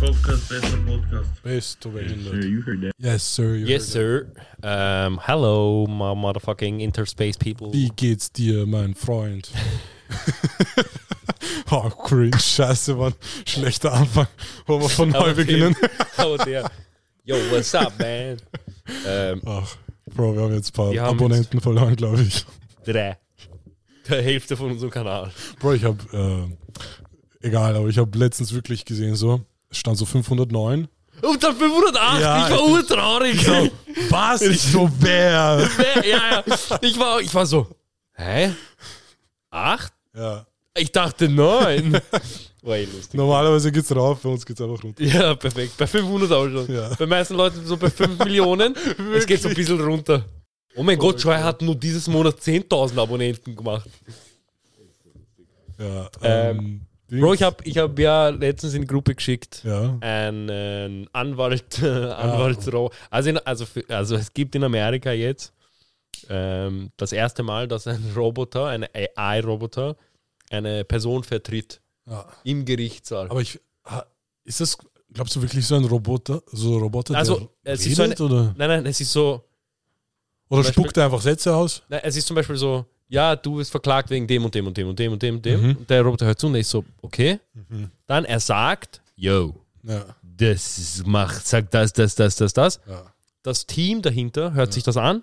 Podcast, bester Podcast. Bist du Sure, behindert? you heard that. Yes, sir. Yes, sir. Um, hello, my motherfucking interspace people. Wie geht's dir, mein Freund? oh, cringe. Scheiße, Mann. Schlechter Anfang. Wollen wir von neu beginnen? Der. Yo, what's up, man? Ähm, Ach, Bro, wir haben jetzt ein paar Abonnenten verloren, glaube ich. drei. Der Hälfte von unserem Kanal. Bro, ich habe, äh, egal, aber ich habe letztens wirklich gesehen, so, stand so 509. Und dann 508, Ja, ich war urtraurig. So, was? Ich so, wer? ja, ja. Ich war, ich war so, hä? Acht? Ja. Ich dachte neun. War eh lustig. Normalerweise geht's rauf, bei uns geht's einfach runter. Ja, perfekt. Bei 500 auch schon. Ja. Bei meisten Leuten so bei 5 Millionen. es geht so ein bisschen runter. Oh mein Gott, Joy hat nur dieses Monat 10.000 Abonnenten gemacht. Ja. Ähm, Ähm, Dings. Bro, ich habe ich hab ja letztens in die Gruppe geschickt, Ja. einen Anwalt, äh, Anwaltsro. Also, in, also, für, also es gibt in Amerika jetzt ähm, das erste Mal, dass ein Roboter, ein AI-Roboter, eine Person vertritt ja. im Gerichtssaal. Aber ich, ist das, glaubst du wirklich so ein Roboter, so ein Roboter, Also, der es ist so redet, oder, nein, nein, es ist so, oder spuckt er einfach Sätze aus? nein, es ist zum Beispiel so, ja, du wirst verklagt wegen dem und dem und dem und dem und dem und dem. Mhm. Und der Roboter hört zu und er ist so, okay. Dann er sagt, yo, Ja, das macht, sagt das, das, das, das, das. ja. das Team dahinter hört sich das an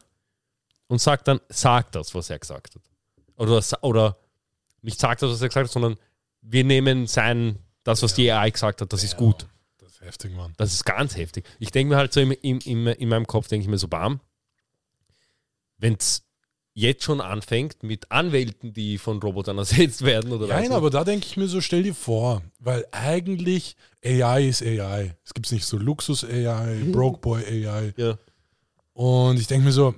und sagt dann, sagt das, was er gesagt hat. Oder, oder nicht sagt das, was er gesagt hat, sondern wir nehmen sein, das, was die AI gesagt hat, das ist gut. Das ist heftig, Mann. Das ist ganz heftig. Ich denke mir halt so im, im, im, in meinem Kopf, denke ich mir so, bam, wenn es jetzt schon anfängt mit Anwälten, die von Robotern ersetzt werden oder Nein, nicht. aber da denke ich mir so, stell dir vor, weil eigentlich AI ist AI. Es gibt nicht so Luxus-AI, Broke Boy AI. ja. Und ich denke mir so,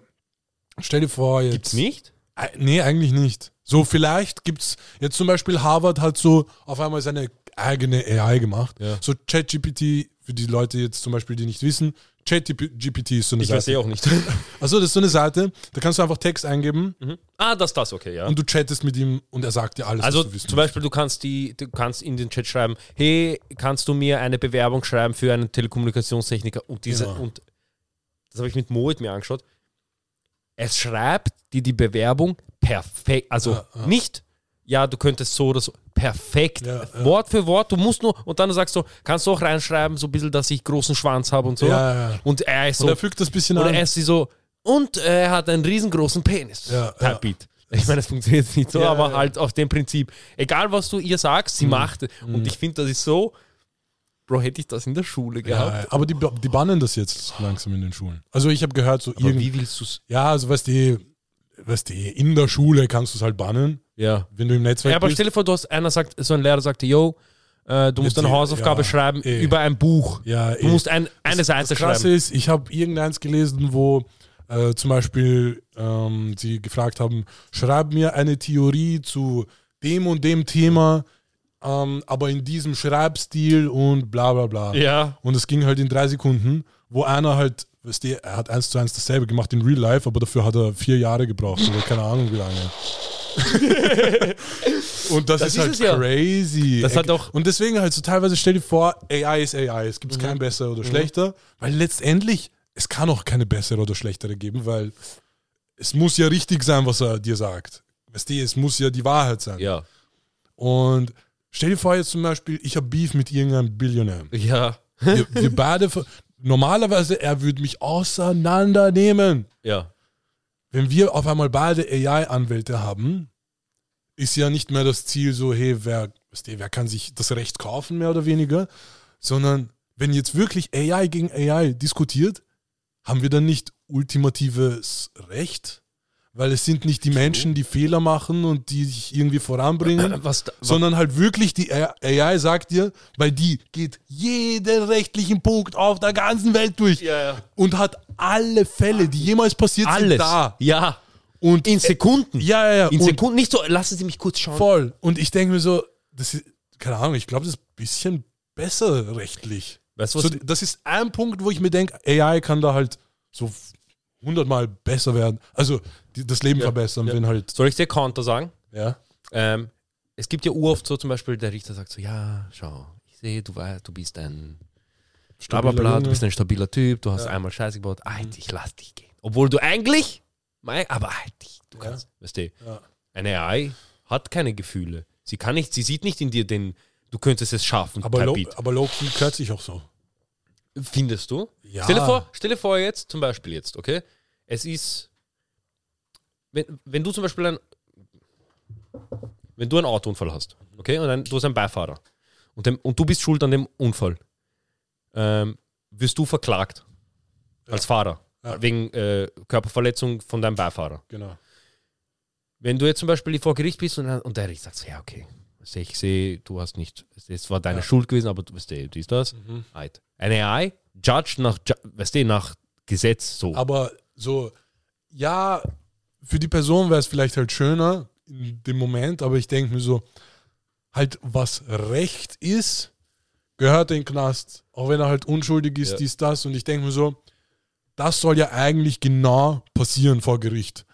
stell dir vor, jetzt. Gibt's nicht? Äh, Nee, eigentlich nicht. So, vielleicht gibt es jetzt zum Beispiel Harvard hat so auf einmal seine eigene AI gemacht. Ja. So ChatGPT, für die Leute jetzt zum Beispiel, die nicht wissen, ChatGPT ist so eine Ich weiß Seite. eh auch nicht. Also das ist so eine Seite, da kannst du einfach Text eingeben ah, das, das, okay, ja. und du chattest mit ihm und er sagt dir alles, Also was du wissen zum Beispiel, du kannst die, du kannst in den Chat schreiben, hey, kannst du mir eine Bewerbung schreiben für einen Telekommunikationstechniker? Und diese, Genau. und das habe ich mit Moet mir angeschaut. Es schreibt dir die Bewerbung perfekt, also Ja, ja. nicht, ja, du könntest so oder so, perfekt, Ja, ja. Wort für Wort, du musst nur, und dann sagst du, kannst du auch reinschreiben, so ein bisschen, dass ich großen Schwanz habe und so. Ja. Und er ist Und so, er fügt das ein bisschen oder an. er ist so, und er hat einen riesengroßen Penis. Ja. Beat. Ich meine, das funktioniert nicht so, aber halt auf dem Prinzip. Egal, was du ihr sagst, sie Mhm. macht. Und ich finde, das ist so, Bro, hätte ich das in der Schule gehabt. ja. aber die, die bannen das jetzt langsam in den Schulen. Also ich habe gehört, so Aber irgend, wie willst du es? ja, also weißt du, weißt du, in der Schule kannst du es halt bannen, Ja. wenn du im Netzwerk ja. Aber bist. stell dir vor, du hast, einer sagt, so ein Lehrer sagte, yo, äh, du musst Jetzt, eine Hausaufgabe ja, schreiben eh. über ein Buch. Ja, Du musst ein, eine Seite das schreiben. ist, ich habe irgendeins gelesen, wo äh, zum Beispiel ähm, sie gefragt haben, schreib mir eine Theorie zu dem und dem Thema, ähm, aber in diesem Schreibstil und bla bla bla. Ja. Und es ging halt in drei Sekunden, wo einer halt, weißt du, er hat eins zu eins dasselbe gemacht in Real Life, aber dafür hat er vier Jahre gebraucht oder keine Ahnung wie lange. und das, Das ist, ist halt ja. crazy. Das hat auch- und deswegen halt so teilweise stell dir vor, AI ist AI. Es gibt Mhm. kein besser oder schlechter, weil letztendlich, es kann auch keine bessere oder schlechtere geben, weil es muss ja richtig sein, was er dir sagt. Weißt du, es muss ja die Wahrheit sein. Ja. Und stell dir vor jetzt zum Beispiel, ich habe Beef mit irgendeinem Billionär. Ja. Wir, wir beide, normalerweise, er würde mich auseinandernehmen. Ja. Wenn wir auf einmal beide AI-Anwälte haben, ist ja nicht mehr das Ziel so, hey, wer, wer kann sich das Recht kaufen, mehr oder weniger, sondern wenn jetzt wirklich AI gegen AI diskutiert, haben wir dann nicht ultimatives Recht? Weil es sind nicht die Menschen, die Fehler machen und die sich irgendwie voranbringen, Was, da- sondern halt wirklich die AI sagt dir, weil die geht jeden rechtlichen Punkt auf der ganzen Welt durch Ja, ja. und hat alle Fälle, die jemals passiert sind, alles. da. Ja. Und In Sekunden. ja, ja, ja. In und Sekunden. Nicht so, lassen Sie mich kurz schauen. voll. Und ich denke mir so, das ist, keine Ahnung, ich glaube, das ist ein bisschen besser rechtlich. Weißt was, So, das ist ein Punkt, wo ich mir denke, AI kann da halt so hundertmal besser werden. Also das Leben Ja, verbessern, ja. wenn halt, soll ich dir Counter sagen? ja. Ähm, es gibt ja uroft so zum Beispiel, der Richter sagt so, ja, schau, ich sehe, du, wei- du bist ein Stabiler bla, du bist ein stabiler Typ, du hast Ja. einmal Scheiße gebaut, Alter, ich lass dich gehen. Obwohl du eigentlich, mein, aber Alter, du Ja. kannst, weißt du, Ja. eine AI hat keine Gefühle. Sie kann nicht, sie sieht nicht in dir den, du könntest es schaffen, Aber, Beat. aber Low-Key hört sich auch so. Findest du? Ja. Stell dir vor, stell dir vor jetzt, zum Beispiel jetzt, okay? Es ist, wenn, wenn du zum Beispiel ein, wenn du einen Autounfall hast, okay, und ein, du hast einen Beifahrer und, dem, und du bist schuld an dem Unfall, ähm, wirst du verklagt als Fahrer Ja. wegen äh, Körperverletzung von deinem Beifahrer. Genau. Wenn du jetzt zum Beispiel vor Gericht bist und, und der Richter sagt, ja, okay, ich sehe, du hast nicht, es war deine Ja. Schuld gewesen, aber du weißt du, dies, das. Mhm. Eine AI judged nach, weißt du, nach Gesetz so. Aber so, ja, für die Person wäre es vielleicht halt schöner in dem Moment, aber ich denke mir so, halt was Recht ist, gehört in den Knast, auch wenn er halt unschuldig ist, Ja. dies, das. Und ich denke mir so, das soll ja eigentlich genau passieren vor Gericht.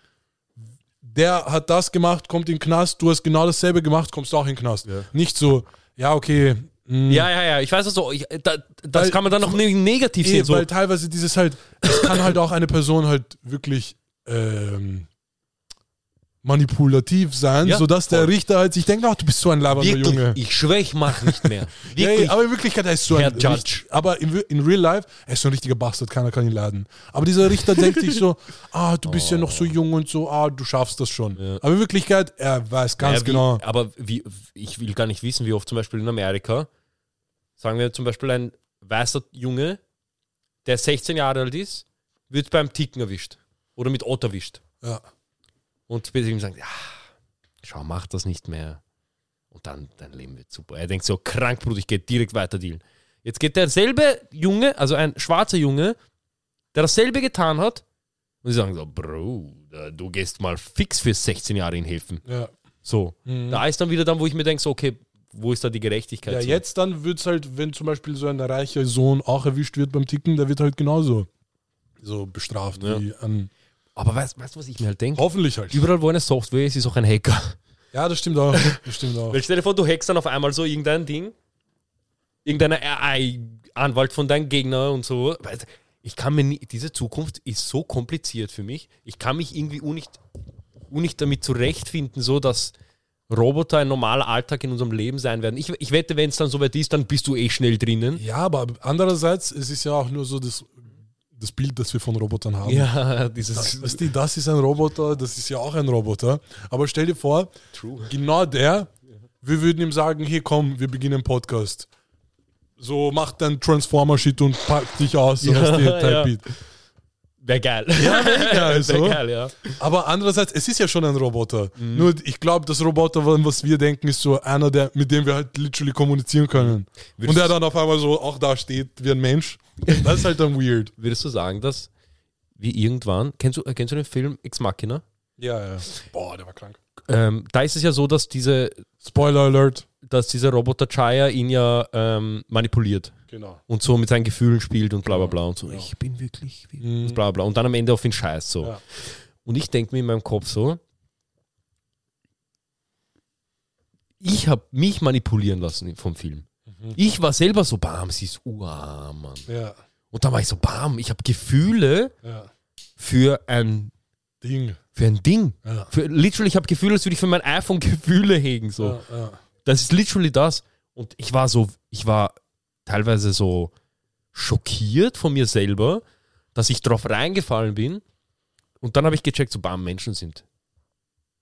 Der hat das gemacht, kommt in den Knast, du hast genau dasselbe gemacht, kommst auch in den Knast. Ja. Nicht so, ja, okay. mh, ja, ja, ja, ich weiß es so. Ich, da, das Weil- kann man dann noch ne- negativ Eh, sehen. So. Weil teilweise dieses halt, es kann halt auch eine Person halt wirklich ähm, manipulativ sein, Ja, sodass der voll. Richter halt sich denkt, ach, du bist so ein labernder Junge. ich schwöre, ich mache nicht mehr. Ja, aber in Wirklichkeit, er ist so Herr ein Judge. Richt- aber in, in real life, er ist so ein richtiger Bastard, keiner kann ihn laden. Aber dieser Richter denkt sich so, ah, du bist ja noch so jung und so, ah, du schaffst das schon. Oh. Ja. Aber in Wirklichkeit, er weiß ganz Ja, wie, genau. Aber wie, ich will gar nicht wissen, wie oft zum Beispiel in Amerika, sagen wir zum Beispiel ein weißer Junge, der 16 Jahre alt ist, wird beim Ticken erwischt. Oder mit Ort erwischt. Ja. Und später ihm sagen, ja, schau, mach das nicht mehr. Und dann, dein Leben wird super. Er denkt so, krank, Bruder, ich gehe direkt weiter dealen. Jetzt geht derselbe Junge, also ein schwarzer Junge, der dasselbe getan hat, und sie sagen so, Bro, du gehst mal fix für 16 Jahre in Hilfen. Ja. So. Mhm. Da ist dann wieder dann, wo ich mir denke, so, okay, wo ist da die Gerechtigkeit? Ja, so? jetzt dann wird es halt, wenn zum Beispiel so ein reicher Sohn auch erwischt wird beim Ticken, der wird halt genauso so bestraft Ja. wie an. Aber weißt du, was ich mir halt denke? Hoffentlich halt. Überall, wo eine Software ist, ist auch ein Hacker. Ja, das stimmt auch. Das stimmt auch. Weil stell dir vor, du hackst dann auf einmal so irgendein Ding, irgendeiner AI-Anwalt von deinem Gegner und so. Ich kann mir nie, diese Zukunft ist so kompliziert für mich. Ich kann mich irgendwie nicht, nicht damit zurechtfinden, so dass Roboter ein normaler Alltag in unserem Leben sein werden. Ich, ich wette, wenn es dann soweit ist, dann bist du eh schnell drinnen. Ja, aber andererseits, es ist ja auch nur so das, das Bild, das wir von Robotern haben. Ja, dieses. Das, das ist ein Roboter, das ist ja auch ein Roboter. Aber stell dir vor, True. genau der, wir würden ihm sagen, hey komm, wir beginnen einen Podcast. So, mach dein Transformer-Shit und pack dich aus, so Ja, hast du ja. Type-Beat. Wäre geil. Ja, wär geil, so. Wär geil, ja. Aber andererseits, es ist ja schon ein Roboter. Nur ich glaube, das Roboter, was wir denken, ist so einer, der, mit dem wir halt literally kommunizieren können. Würdest- Und der dann auf einmal so auch da steht wie ein Mensch. Das ist halt dann weird. Würdest du sagen, dass wir irgendwann, kennst du, äh, kennst du den Film Ex Machina? Ja, ja. Boah, der war krank. Ähm, da ist es ja so, dass diese, Spoiler Alert. dass dieser Roboter Chaya ihn ja ähm, manipuliert Genau. und so mit seinen Gefühlen spielt und bla bla bla und so. Ja. Ich bin wirklich, wie Mhm. und bla bla. Und dann am Ende auf ihn scheißt so. Ja. Und ich denke mir in meinem Kopf so, ich habe mich manipulieren lassen vom Film. Mhm. Ich war selber so, bam, sie ist urarm, Mann. Ja, Und dann war ich so, bam, ich habe Gefühle ja. für ein, Ding. für ein Ding. Ja. Für, literally, ich habe Gefühle, als würde ich für mein iPhone Gefühle hegen. So. Das ist literally das. Und ich war so, ich war teilweise so schockiert von mir selber, dass ich drauf reingefallen bin. Und dann habe ich gecheckt, so, bam, Menschen sind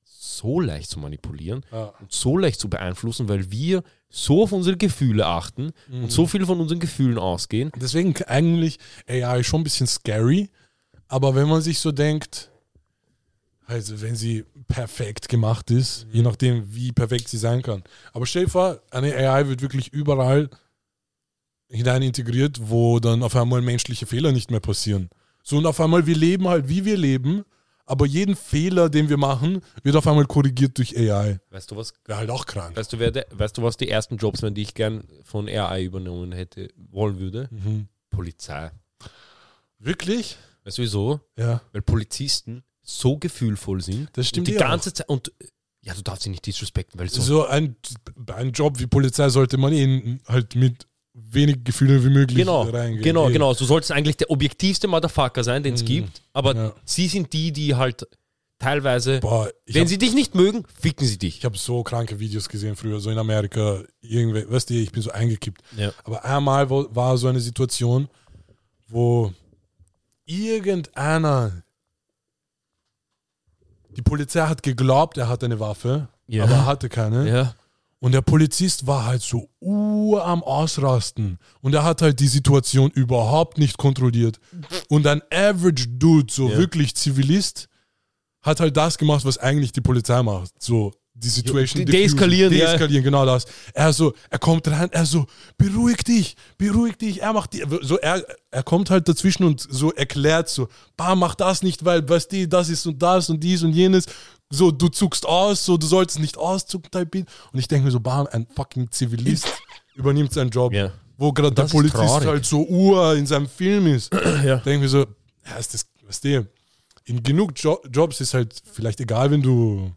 so leicht zu manipulieren ja. und so leicht zu beeinflussen, weil wir so auf unsere Gefühle achten Mhm. und so viel von unseren Gefühlen ausgehen. Deswegen eigentlich AI schon ein bisschen scary, aber wenn man sich so denkt, also wenn sie perfekt gemacht ist, je nachdem wie perfekt sie sein kann. Aber stell dir vor, eine AI wird wirklich überall hinein integriert, wo dann auf einmal menschliche Fehler nicht mehr passieren. So und auf einmal wir leben halt wie wir leben, aber jeden Fehler, den wir machen, wird auf einmal korrigiert durch AI. Weißt du was? Wäre halt auch krank. Weißt du, wer der, weißt du, was die ersten Jobs wären, die ich gern von AI übernommen hätte, wollen würde? Mhm. Polizei. Wirklich? Weißt du wieso? Ja. Weil Polizisten so gefühlvoll sind. Das stimmt die ganze Zeit. Und ja, du darfst sie nicht disrespekten, weil so. So ein, ein Job wie Polizei sollte man eh halt mit wenig Gefühle wie möglich Genau, reingehen. genau, Eh. genau. Du solltest eigentlich der objektivste Motherfucker sein, den es Mhm. gibt. Aber Ja. sie sind die, die halt teilweise, Boah, wenn hab- sie dich nicht mögen, ficken sie dich. Ich habe so kranke Videos gesehen früher, so in Amerika. Irgendwie, weißt du, ich bin so eingekippt. Ja. Aber einmal war so eine Situation, wo irgendeiner, die Polizei hat geglaubt, er hat eine Waffe, Ja. aber er hatte keine. Ja. Und der Polizist war halt so ur am Ausrasten. Und er hat halt die Situation überhaupt nicht kontrolliert. Und ein Average Dude, so Ja. wirklich Zivilist, hat halt das gemacht, was eigentlich die Polizei macht. So die Situation. de- deeskalieren, diffusen. ja. Deeskalieren, genau das. Er so, er kommt rein, er so, beruhig dich, beruhig dich. Er macht die, so, er, er kommt halt dazwischen und so erklärt so, bah, mach das nicht, weil, weißt du, das ist und das und dies und jenes. So, du zuckst aus, so, du solltest nicht auszucken, Beat. Und ich denke mir so, bam, ein fucking Zivilist übernimmt seinen Job. Ja. Wo gerade der Polizist traurig. halt so ur in seinem Film ist. Ja. Denke mir so, ja, ist das, weißt du, in genug jo Jobs ist halt vielleicht egal, wenn du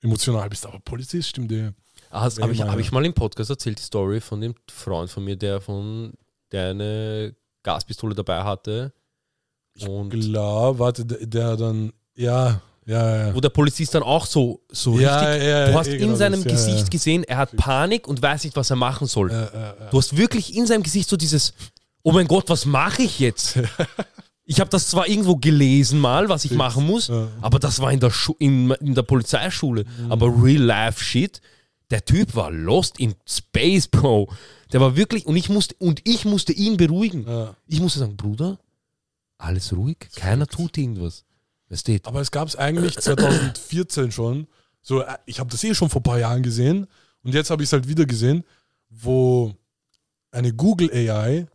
emotional bist, aber Polizist stimmt dir. Habe Wenn ich, mal- hab ich mal im Podcast erzählt, die Story von dem Freund von mir, der von der eine Gaspistole dabei hatte. Und Klar, warte, der, der dann, ja, ja, ja. wo der Polizist dann auch so, so Ja, richtig. ja, du hast in seinem das, Gesicht gesehen, er hat Panik und weiß nicht, was er machen soll. Du hast wirklich in seinem Gesicht so dieses, oh mein Gott, was mache ich jetzt? Ich habe das zwar irgendwo gelesen mal, was ich machen muss, aber das war in der, Schu in, in der Polizeischule. Mhm. Aber Real Life Shit, der Typ war lost in Space, Bro. Der war wirklich, und ich musste, und ich musste ihn beruhigen. Ich musste sagen, Bruder, alles ruhig, keiner tut irgendwas. Du? Aber es gab es eigentlich 2014 schon. So, äh, ich habe das eh schon vor ein paar Jahren gesehen und jetzt habe ich es halt wieder gesehen, wo eine Google AI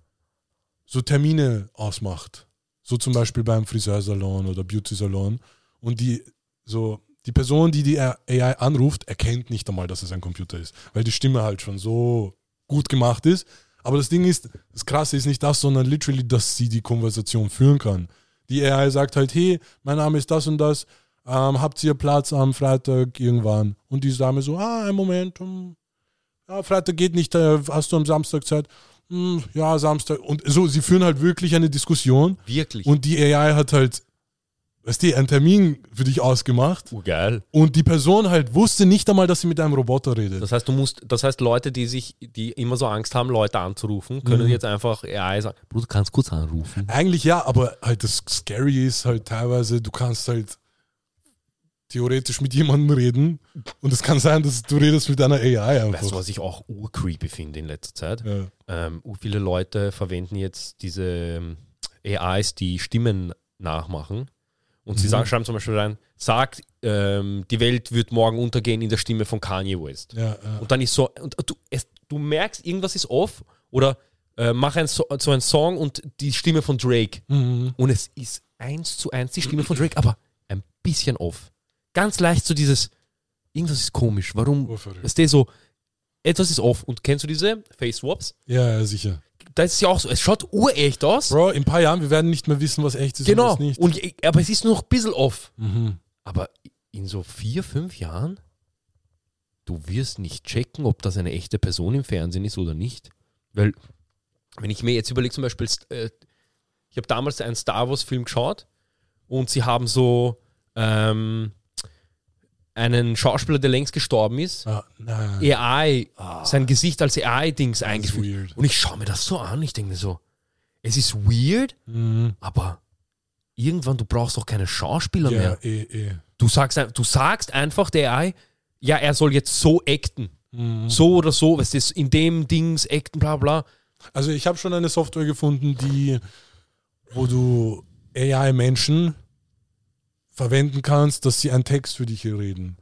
so Termine ausmacht. So zum Beispiel beim Friseursalon oder Beauty-Salon. Und die so die Person, die die AI anruft, erkennt nicht einmal, dass es ein Computer ist, weil die Stimme halt schon so gut gemacht ist. Aber das Ding ist, das Krasse ist nicht das, sondern literally, dass sie die Konversation führen kann. Die AI sagt halt, hey, mein Name ist das und das, ähm, habt ihr Platz am Freitag irgendwann? Und die Dame so, ah, einen Moment, hm, ja, Freitag geht nicht, äh, hast du am Samstag Zeit? Hm, ja, Samstag. Und so, sie führen halt wirklich eine Diskussion Wirklich. und die AI hat halt, weißt du, einen Termin für dich ausgemacht Urgeil. und die Person halt wusste nicht einmal, dass sie mit einem Roboter redet. Das heißt, du musst, das heißt, Leute, die sich, die immer so Angst haben, Leute anzurufen, können Mhm. jetzt einfach AI sagen, Bruder, kannst kurz anrufen. Eigentlich ja, aber halt das Scary ist halt teilweise, du kannst halt theoretisch mit jemandem reden und es kann sein, dass du redest mit einer AI einfach. Weißt du, was ich auch urcreepy finde in letzter Zeit? ja. Ähm, viele Leute verwenden jetzt diese ähm, AIs, die Stimmen nachmachen. Und sie Mhm. sagen, schreiben zum Beispiel rein, sagt, ähm, die Welt wird morgen untergehen in der Stimme von Kanye West. Ja, ja. Und dann ist so, und du, es, du merkst, irgendwas ist off oder äh, mach ein so, so einen Song und die Stimme von Drake. Mhm. Und es ist eins zu eins die Stimme von Drake, aber ein bisschen off. Ganz leicht so dieses, irgendwas ist komisch. Warum? Ist der so, etwas ist off. Und kennst du diese Face Swaps? Ja, ja, sicher. Da ist es ja auch so, es schaut urecht aus. Bro, in ein paar Jahren, wir werden nicht mehr wissen, was echt ist genau. und was nicht. Und, aber es ist nur noch ein bisschen off. Mhm. Aber in so vier, fünf Jahren, du wirst nicht checken, ob das eine echte Person im Fernsehen ist oder nicht. Weil, wenn ich mir jetzt überlege, zum Beispiel, äh, ich habe damals einen Star Wars-Film geschaut und sie haben so ähm, einen Schauspieler, der längst gestorben ist, Ah. AI, sein Gesicht als AI-Dings eingefügt. Und ich schaue mir das so an, ich denke mir so, es ist weird, Mhm. aber irgendwann, du brauchst doch keine Schauspieler Ja, mehr. eh, eh. Du sagst, du sagst einfach der AI, ja, er soll jetzt so acten. Mhm. So oder so, was ist in dem Dings acten, bla bla. Also ich habe schon eine Software gefunden, die, wo du AI-Menschen verwenden kannst, dass sie einen Text für dich hier reden.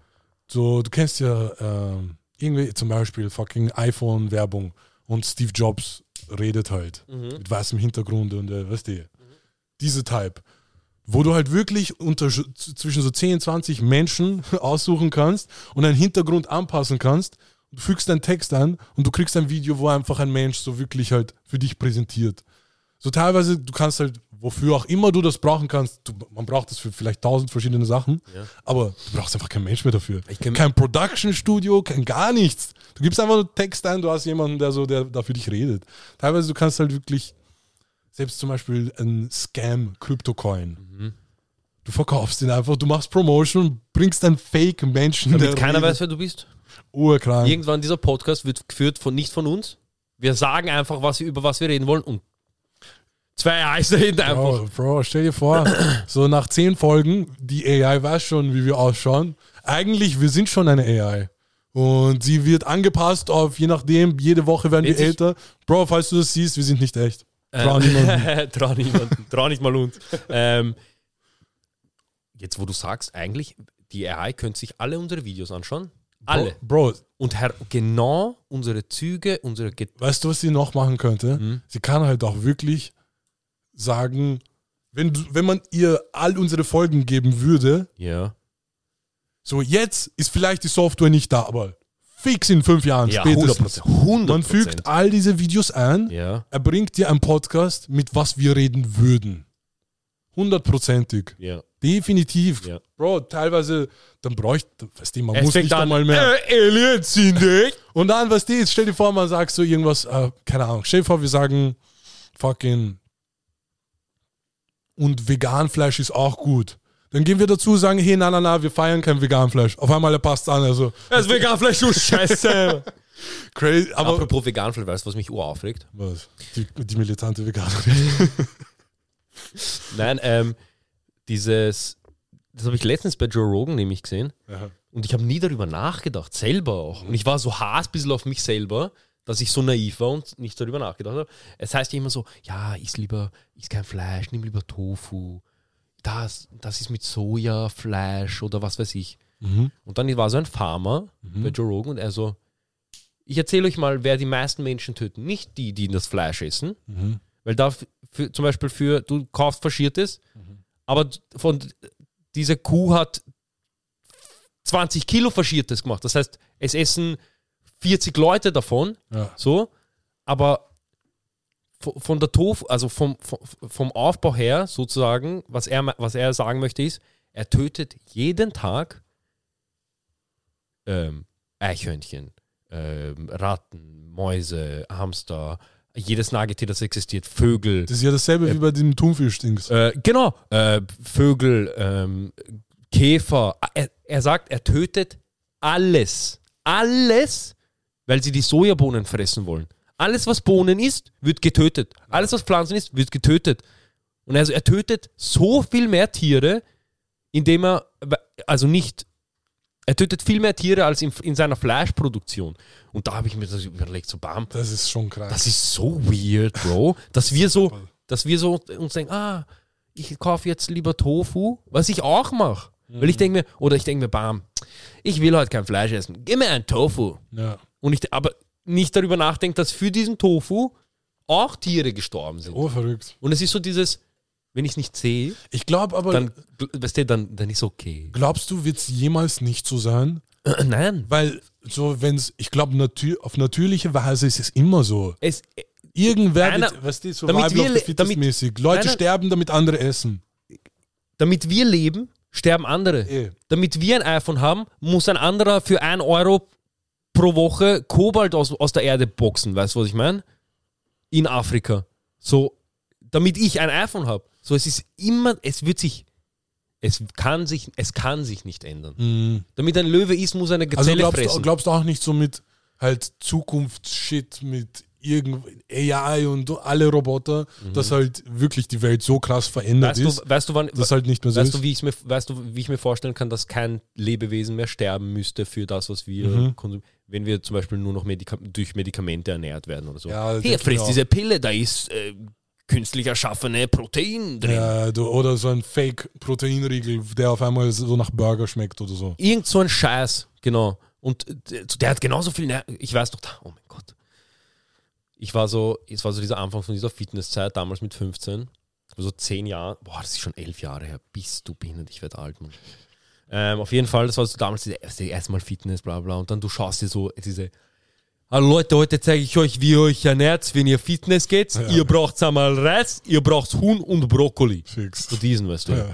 So, du kennst ja ähm, irgendwie zum Beispiel fucking iPhone-Werbung und Steve Jobs redet halt mit weißem Hintergrund und äh, weißt du, diese Type. Wo du halt wirklich unter, zwischen so 10, 20 Menschen aussuchen kannst und einen Hintergrund anpassen kannst. Du fügst deinen Text an und du kriegst ein Video, wo einfach ein Mensch so wirklich halt für dich präsentiert. So teilweise, du kannst halt wofür auch immer du das brauchen kannst, du, man braucht das für vielleicht tausend verschiedene Sachen, Ja. aber du brauchst einfach kein Mensch mehr dafür. Kein Production-Studio, kein gar nichts. Du gibst einfach nur Text ein, du hast jemanden, der so, der da für dich redet. Teilweise du kannst halt wirklich, selbst zum Beispiel ein Scam, Crypto-Coin. Mhm. Du verkaufst ihn einfach, du machst Promotion, bringst einen Fake-Menschen, Damit keiner redet. weiß, wer du bist. Urkrank. Irgendwann dieser Podcast wird geführt von nicht von uns. Wir sagen einfach, was wir, über was wir reden wollen und zwei Eis reden einfach. Bro, Bro, stell dir vor, so nach zehn Folgen, die AI weiß schon, wie wir ausschauen. Eigentlich, wir sind schon eine AI. Und sie wird angepasst auf, je nachdem, jede Woche werden wir Witzig. älter. Bro, falls du das siehst, wir sind nicht echt. Trau Ähm, niemanden. trau niemanden. Trau nicht mal uns. Ähm, jetzt, wo du sagst, eigentlich, die AI könnte sich alle unsere Videos anschauen. Alle. Bro, Und her genau unsere Züge, unsere Get weißt du, was sie noch machen könnte? Mhm. Sie kann halt auch wirklich sagen, wenn, wenn man ihr all unsere Folgen geben würde, Ja. so jetzt ist vielleicht die Software nicht da, aber fix in fünf Jahren Ja, spätestens. 100%. 100%. Man fügt all diese Videos ein, Ja. er bringt dir einen Podcast, mit was wir reden würden. Hundertprozentig. Ja. Definitiv. Ja. Bro, teilweise, dann bräuchte, weißt du, man Es muss nicht an, einmal mehr. Äh, Aliens sind ich. Und dann, weißt du, jetzt stell dir vor, man sagt so irgendwas, äh, keine Ahnung, stell dir vor, wir sagen, fucking, und Veganfleisch ist auch gut. Dann gehen wir dazu, sagen, hey, na, na, na, wir feiern kein Veganfleisch. Auf einmal, er passt an, also, Das Veganfleisch, du Scheiße. crazy, aber. Apropos Veganfleisch, weißt du, was mich uraufregt? was? Die, die militante Veganerin. Nein, ähm, dieses, das habe ich letztens bei Joe Rogan nämlich gesehen. Ja. Und ich habe nie darüber nachgedacht, selber auch. Und ich war so hart ein bisschen auf mich selber, dass ich so naiv war und nicht darüber nachgedacht habe. Es heißt ja immer so, ja, iss lieber, iss kein Fleisch, nimm lieber Tofu. Das, das ist mit Sojafleisch oder was weiß ich. Mhm. Und dann war so ein Farmer bei Joe Rogan und er so, ich erzähle euch mal, wer die meisten Menschen töten. Nicht die, die das Fleisch essen, Mhm. weil da für, zum Beispiel für, du kaufst Faschiertes, aber von diese Kuh hat 20 Kilo Faschiertes gemacht. Das heißt, es essen 40 Leute davon, Ja. so, aber vo- von der Tofu, also vom, vom, Aufbau her sozusagen, was er, was er sagen möchte, ist, er tötet jeden Tag ähm, Eichhörnchen, ähm, Ratten, Mäuse, Hamster, jedes Nagetier, das existiert, Vögel. Das ist ja dasselbe wie bei dem Thunfisch-Dings. Äh, genau, äh, Vögel, ähm, Käfer. Er, er sagt, er tötet alles. Alles, weil sie die Sojabohnen fressen wollen. Alles, was Bohnen ist, wird getötet. Alles, was Pflanzen ist, wird getötet. Und also er tötet so viel mehr Tiere, indem er, also nicht, er tötet viel mehr Tiere als in, in seiner Fleischproduktion. Und da habe ich mir das überlegt, so bam, Das ist schon krass. das ist so weird, Bro, dass wir so, dass wir so uns denken, ah, ich kaufe jetzt lieber Tofu, was ich auch mache. Weil ich denke mir, oder ich denke mir, bam, ich will heute kein Fleisch essen, gib mir ein Tofu. ja. Und ich aber nicht darüber nachdenke, dass für diesen Tofu auch Tiere gestorben sind. Oh, verrückt. Und es ist so dieses, wenn ich es nicht sehe, Ich glaube aber, dann, weißt du, dann, dann ist okay. glaubst du, wird es jemals nicht so sein? Nein. Weil, so, wenn es, ich glaube, natür auf natürliche Weise ist es immer so. Es, Irgendwer, Einer- wird, weißt du, so damit wir damit- mäßig. Leute nein. sterben, damit andere essen. damit wir leben, sterben andere. Eh. damit wir ein iPhone haben, muss ein anderer für 1 Euro pro Woche Kobalt aus, aus der Erde boxen. Weißt du, was ich meine? In Afrika. So, damit ich ein iPhone habe. So, es ist immer, es wird sich, es kann sich, es kann sich nicht ändern. Mhm. Damit ein Löwe ist, muss eine Also Gazelle glaubst du, fressen. glaubst du auch nicht so mit halt Zukunftsshit, mit irgend AI und alle Roboter, dass halt wirklich die Welt so krass verändert Mhm. weißt, ist, du, weißt du, wann, dass halt nicht mehr so weißt ist. du, wie ich mir, weißt du, wie ich mir vorstellen kann, dass kein Lebewesen mehr sterben müsste für das, was wir Mhm. konsumieren, wenn wir zum Beispiel nur noch Medika durch Medikamente ernährt werden oder so. Ja, Hier, frisst diese Pille, da ist äh, künstlich erschaffene Protein drin. Ja, du, oder so ein Fake-Proteinriegel, der auf einmal so nach Burger schmeckt oder so. Irgend so ein Scheiß, genau. Und äh, der hat genauso viel, Ner ich weiß doch, oh mein Gott. Ich war so, es war so dieser Anfang von dieser Fitnesszeit, damals mit 15, so 10 Jahre, boah, das ist schon 11 Jahre her, bist du behindert, ich werde alt, Mann. Ähm, auf jeden Fall, das war so damals das erste, erste Mal Fitness, bla bla, und dann du schaust dir so diese Hallo Leute, heute zeige ich euch, wie ihr euch ernährt, wenn ihr Fitness geht. Ihr braucht einmal Reis, ihr braucht Huhn und Brokkoli. Fix. So diesen, weißt du. Ja.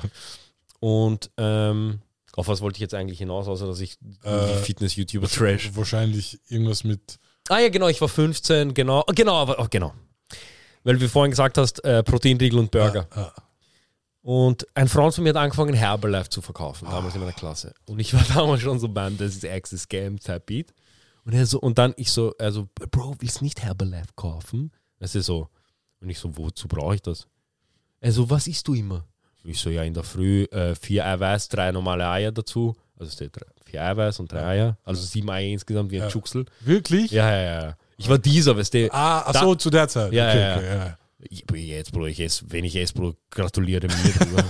Und ähm, auf was wollte ich jetzt eigentlich hinaus, außer dass ich Äh, Fitness-YouTuber trash. Wahrscheinlich irgendwas mit. Ah ja, genau, ich war 15, genau, genau, aber, oh, genau. Weil du vorhin gesagt hast, äh, Proteinriegel und Burger. Ah, Und ein Freund von mir hat angefangen, Herbalife zu verkaufen, damals in meiner Klasse. Und ich war damals schon so beim Das ist Access Scam Type Beat. Und er so, und dann ich so, also, Bro, willst du nicht Herbalife kaufen? Das ist so. Und ich so, wozu brauche ich das? Er so, was isst du immer? Ich so, ja, in der Früh äh, vier Eiweiß, drei normale Eier dazu. Also es steht drei- vier Eiweiß und drei Eier. Also sieben Eier insgesamt wie ein Ja. Juxel. Wirklich? Ja, ja, ja. Ich war dieser, weißt du. Ah, ach so, zu der Zeit. Ja, okay, ja, okay, ja. Ich, jetzt, Bruder, ich esse, wenn ich esse, Bruder, gratuliere mir.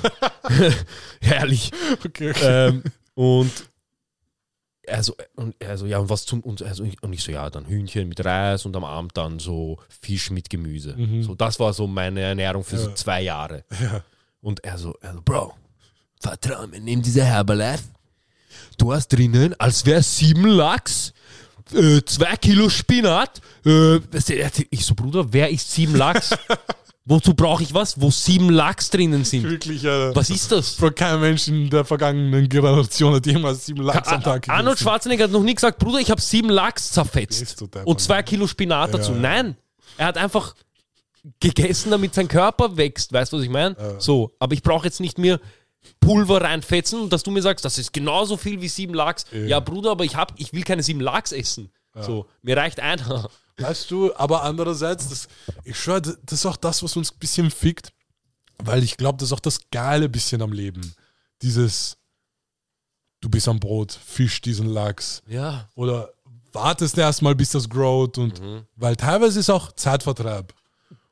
Herrlich. Okay, okay. ähm, und also, und also, ja, und was zum, und, also, und ich so, ja, dann Hühnchen mit Reis und am Abend dann so Fisch mit Gemüse. Mhm. So, das war so meine Ernährung für so Ja. zwei Jahre. Ja. Und er so, er so, Bro, vertrau mir, nimm diese Herbalife. Du hast drinnen, als wäre sieben Lachs, äh, zwei Kilo Spinat. Äh, ich so, Bruder, wer ist sieben Lachs? Wozu brauche ich was, wo sieben Lachs drinnen sind? Wirklich, äh, Was ist das? Bro, kein Mensch in der vergangenen Generation hat jemals sieben Lachs am Tag Arnold gegessen. Schwarzenegger hat noch nie gesagt, Bruder, ich habe sieben Lachs Ist zerfetzt und zwei Kilo Spinat Ja, dazu. ja. Nein, er hat einfach gegessen, damit sein Körper wächst. Weißt du, was ich meine? Ja. So, aber ich brauche jetzt nicht mehr Pulver reinfetzen und dass du mir sagst, das ist genauso viel wie sieben Lachs. Ja. Ja, Bruder, aber ich, hab, ich will keine sieben Lachs essen. So, mir reicht einer. Weißt du, aber andererseits, das, ich schwör, das ist auch das, was uns ein bisschen fickt, weil ich glaube, das ist auch das geile bisschen am Leben. Dieses, du bist am Brot, fisch diesen Lachs Ja. oder wartest erstmal, bis das growt und weil teilweise ist auch Zeitvertreib.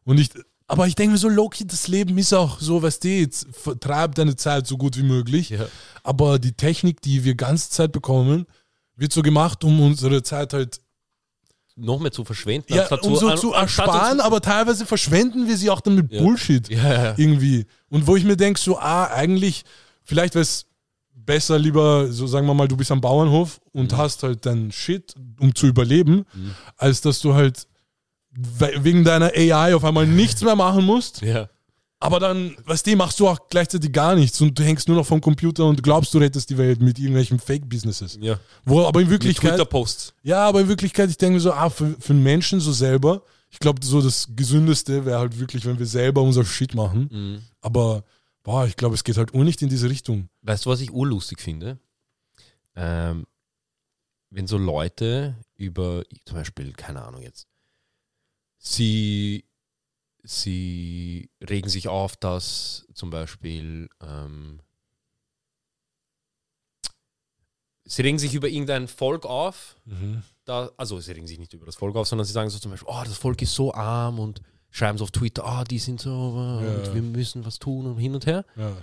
Und ich, aber ich denke mir so, Loki, das Leben ist auch so, was du jetzt, vertreib deine Zeit so gut wie möglich. Ja. Aber die Technik, die wir ganze Zeit bekommen, wird so gemacht, um unsere Zeit halt Noch mehr zu verschwenden. ja, um so zu ersparen, aber teilweise verschwenden wir sie auch dann mit Ja. Bullshit Ja, irgendwie. Und wo ich mir denke, so, ah, eigentlich, vielleicht wäre es besser lieber, so sagen wir mal, du bist am Bauernhof und Mhm. hast halt dein Shit, um zu überleben, als dass du halt wegen deiner AI auf einmal nichts mehr machen musst. Ja. Aber dann, weißt du, machst du auch gleichzeitig gar nichts und du hängst nur noch vom Computer und glaubst, du rettest die Welt mit irgendwelchen Fake-Businesses. ja. Wo aber in Wirklichkeit. Twitter-Posts. Ja, aber in Wirklichkeit, ich denke mir so, ah, für, für einen Menschen so selber, ich glaube, so das Gesündeste wäre halt wirklich, wenn wir selber unser Shit machen. Mhm. Aber, boah, ich glaube, es geht halt auch nicht in diese Richtung. Weißt du, was ich urlustig finde? Ähm, wenn so Leute über, zum Beispiel, keine Ahnung jetzt, sie, sie regen sich auf, dass zum Beispiel, ähm, sie regen sich über irgendein Volk auf, da, also sie regen sich nicht über das Volk auf, sondern sie sagen so zum Beispiel, oh, das Volk ist so arm und schreiben so auf Twitter, ah, die sind so, äh, Ja. und wir müssen was tun und hin und her. Ja,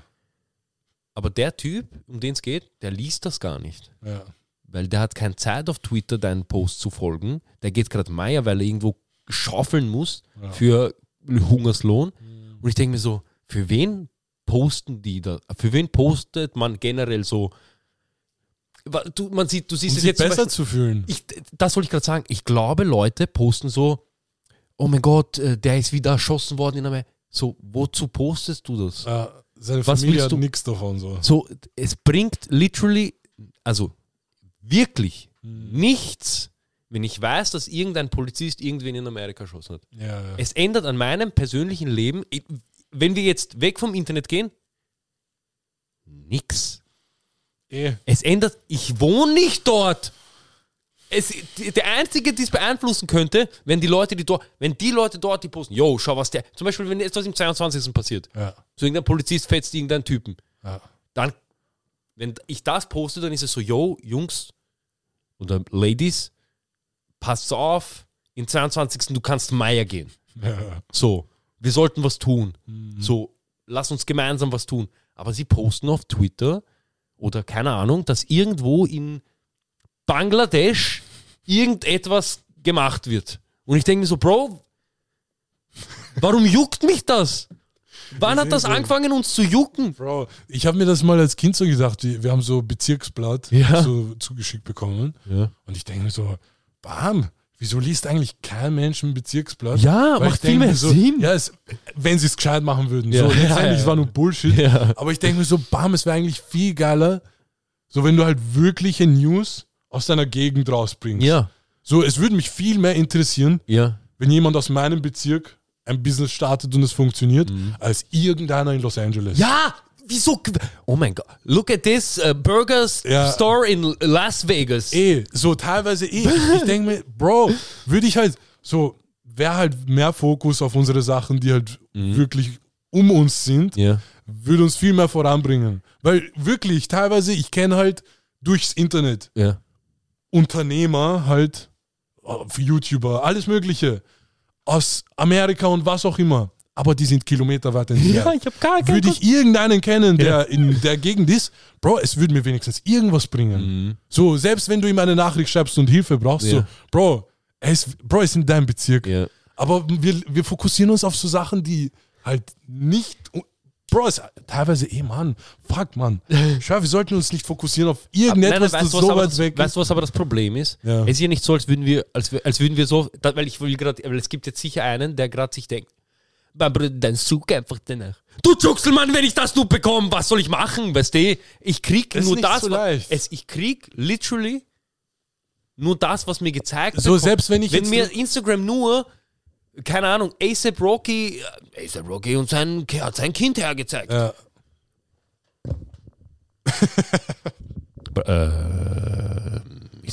Aber der Typ, um den es geht, der liest das gar nicht. Weil der hat keine Zeit auf Twitter, deinen Post zu folgen. Der geht gerade Meier, weil er irgendwo schaufeln muss Ja. für Hungerslohn. Und ich denke mir so, für wen posten die da? Für wen postet man generell so? Du, man sieht, du siehst Um es jetzt besser Beispiel- zu fühlen. ich, das wollte ich gerade sagen. Ich glaube, Leute posten so, oh mein Gott, äh, der ist wieder erschossen worden in Amerika. So, wozu postest du das? Ja, seine Was Familie hat nichts davon. So. So, es bringt literally, also wirklich Mhm. nichts, wenn ich weiß, dass irgendein Polizist irgendwen in Amerika erschossen hat. Ja, ja. Es ändert an meinem persönlichen Leben, wenn wir jetzt weg vom Internet gehen, nix. Eh. Es ändert, ich wohne nicht dort. Es, die- der Einzige, der es beeinflussen könnte, wenn die Leute, die dort, wenn die Leute dort, die posten, yo, schau, was der, zum Beispiel, wenn etwas im 22. passiert, Ja, so irgendein Polizist fetzt irgendeinen Typen, ja. dann, wenn ich das poste, dann ist es so, yo, Jungs oder Ladies, passt auf, im 22. du kannst Meier gehen. ja. So, wir sollten was tun. Mhm. So, lass uns gemeinsam was tun. Aber sie posten auf Twitter oder keine Ahnung, dass irgendwo in Bangladesch irgendetwas gemacht wird. Und ich denke mir so, Bro, warum juckt mich das? Wann hat das so. angefangen, uns zu jucken? Bro, ich habe mir das mal als Kind so gesagt, wir wir haben so Bezirksblatt Ja. so zugeschickt bekommen. Ja. Und ich denke mir so, bam, wieso liest eigentlich kein Mensch ein Bezirksblatt? Ja, Weil macht ich viel mehr so, Sinn. Ja, es, wenn sie es gescheit machen würden. Ja. So, Ja, letztendlich, ja, es war nur Bullshit. Ja. Aber ich denke mir so, bam, es wäre eigentlich viel geiler, so wenn du halt wirkliche News aus deiner Gegend rausbringst. Ja, So, es würde mich viel mehr interessieren, ja. wenn jemand aus meinem Bezirk ein Business startet und es funktioniert, als irgendeiner in Los Angeles. Mhm. Ja, wieso? Oh mein Gott. Look at this uh, Burger Ja. Store in Las Vegas. Eh, so teilweise eh. Ich, ich denke mir, Bro, würde ich halt so, wäre halt mehr Fokus auf unsere Sachen, die halt wirklich um uns sind, Ja. würde uns viel mehr voranbringen. Weil wirklich, teilweise, ich kenne halt durchs Internet Ja. Unternehmer halt, YouTuber, alles Mögliche aus Amerika und was auch immer. Aber die sind kilometerweit entfernt. Ja, ich habe gar keinen würde ich irgendeinen kennen, der in der Gegend ist, Bro, es würde mir wenigstens irgendwas bringen. So, selbst wenn du ihm eine Nachricht schreibst und Hilfe brauchst, Mhm. Ja. so, Bro, er ist, Bro, ist in deinem Bezirk. Ja. Aber wir, wir fokussieren uns auf so Sachen, die halt nicht. Bro, ist teilweise, eh, Mann, fuck, Mann. Schau, wir sollten uns nicht fokussieren auf irgendetwas, das weißt, du, was so aber weit das, weg weißt ist. du, was aber das Problem ist? Ja. Es ist ja nicht so, als würden wir, als, als würden wir so, da, weil ich will gerade, weil es gibt jetzt sicher einen, der gerade sich denkt, Bruder, dann such einfach danach. Du Zuchselmann, wenn ich das nur bekomme, was soll ich machen? Weißt du, ich krieg Das nur das, so wa- leicht. Es, ich krieg literally nur das, was mir gezeigt So, bekommt. selbst wenn ich Wenn mir Instagram nur, keine Ahnung, ASAP Rocky, ASAP Rocky und sein, hat sein Kind hergezeigt. Ja. Äh,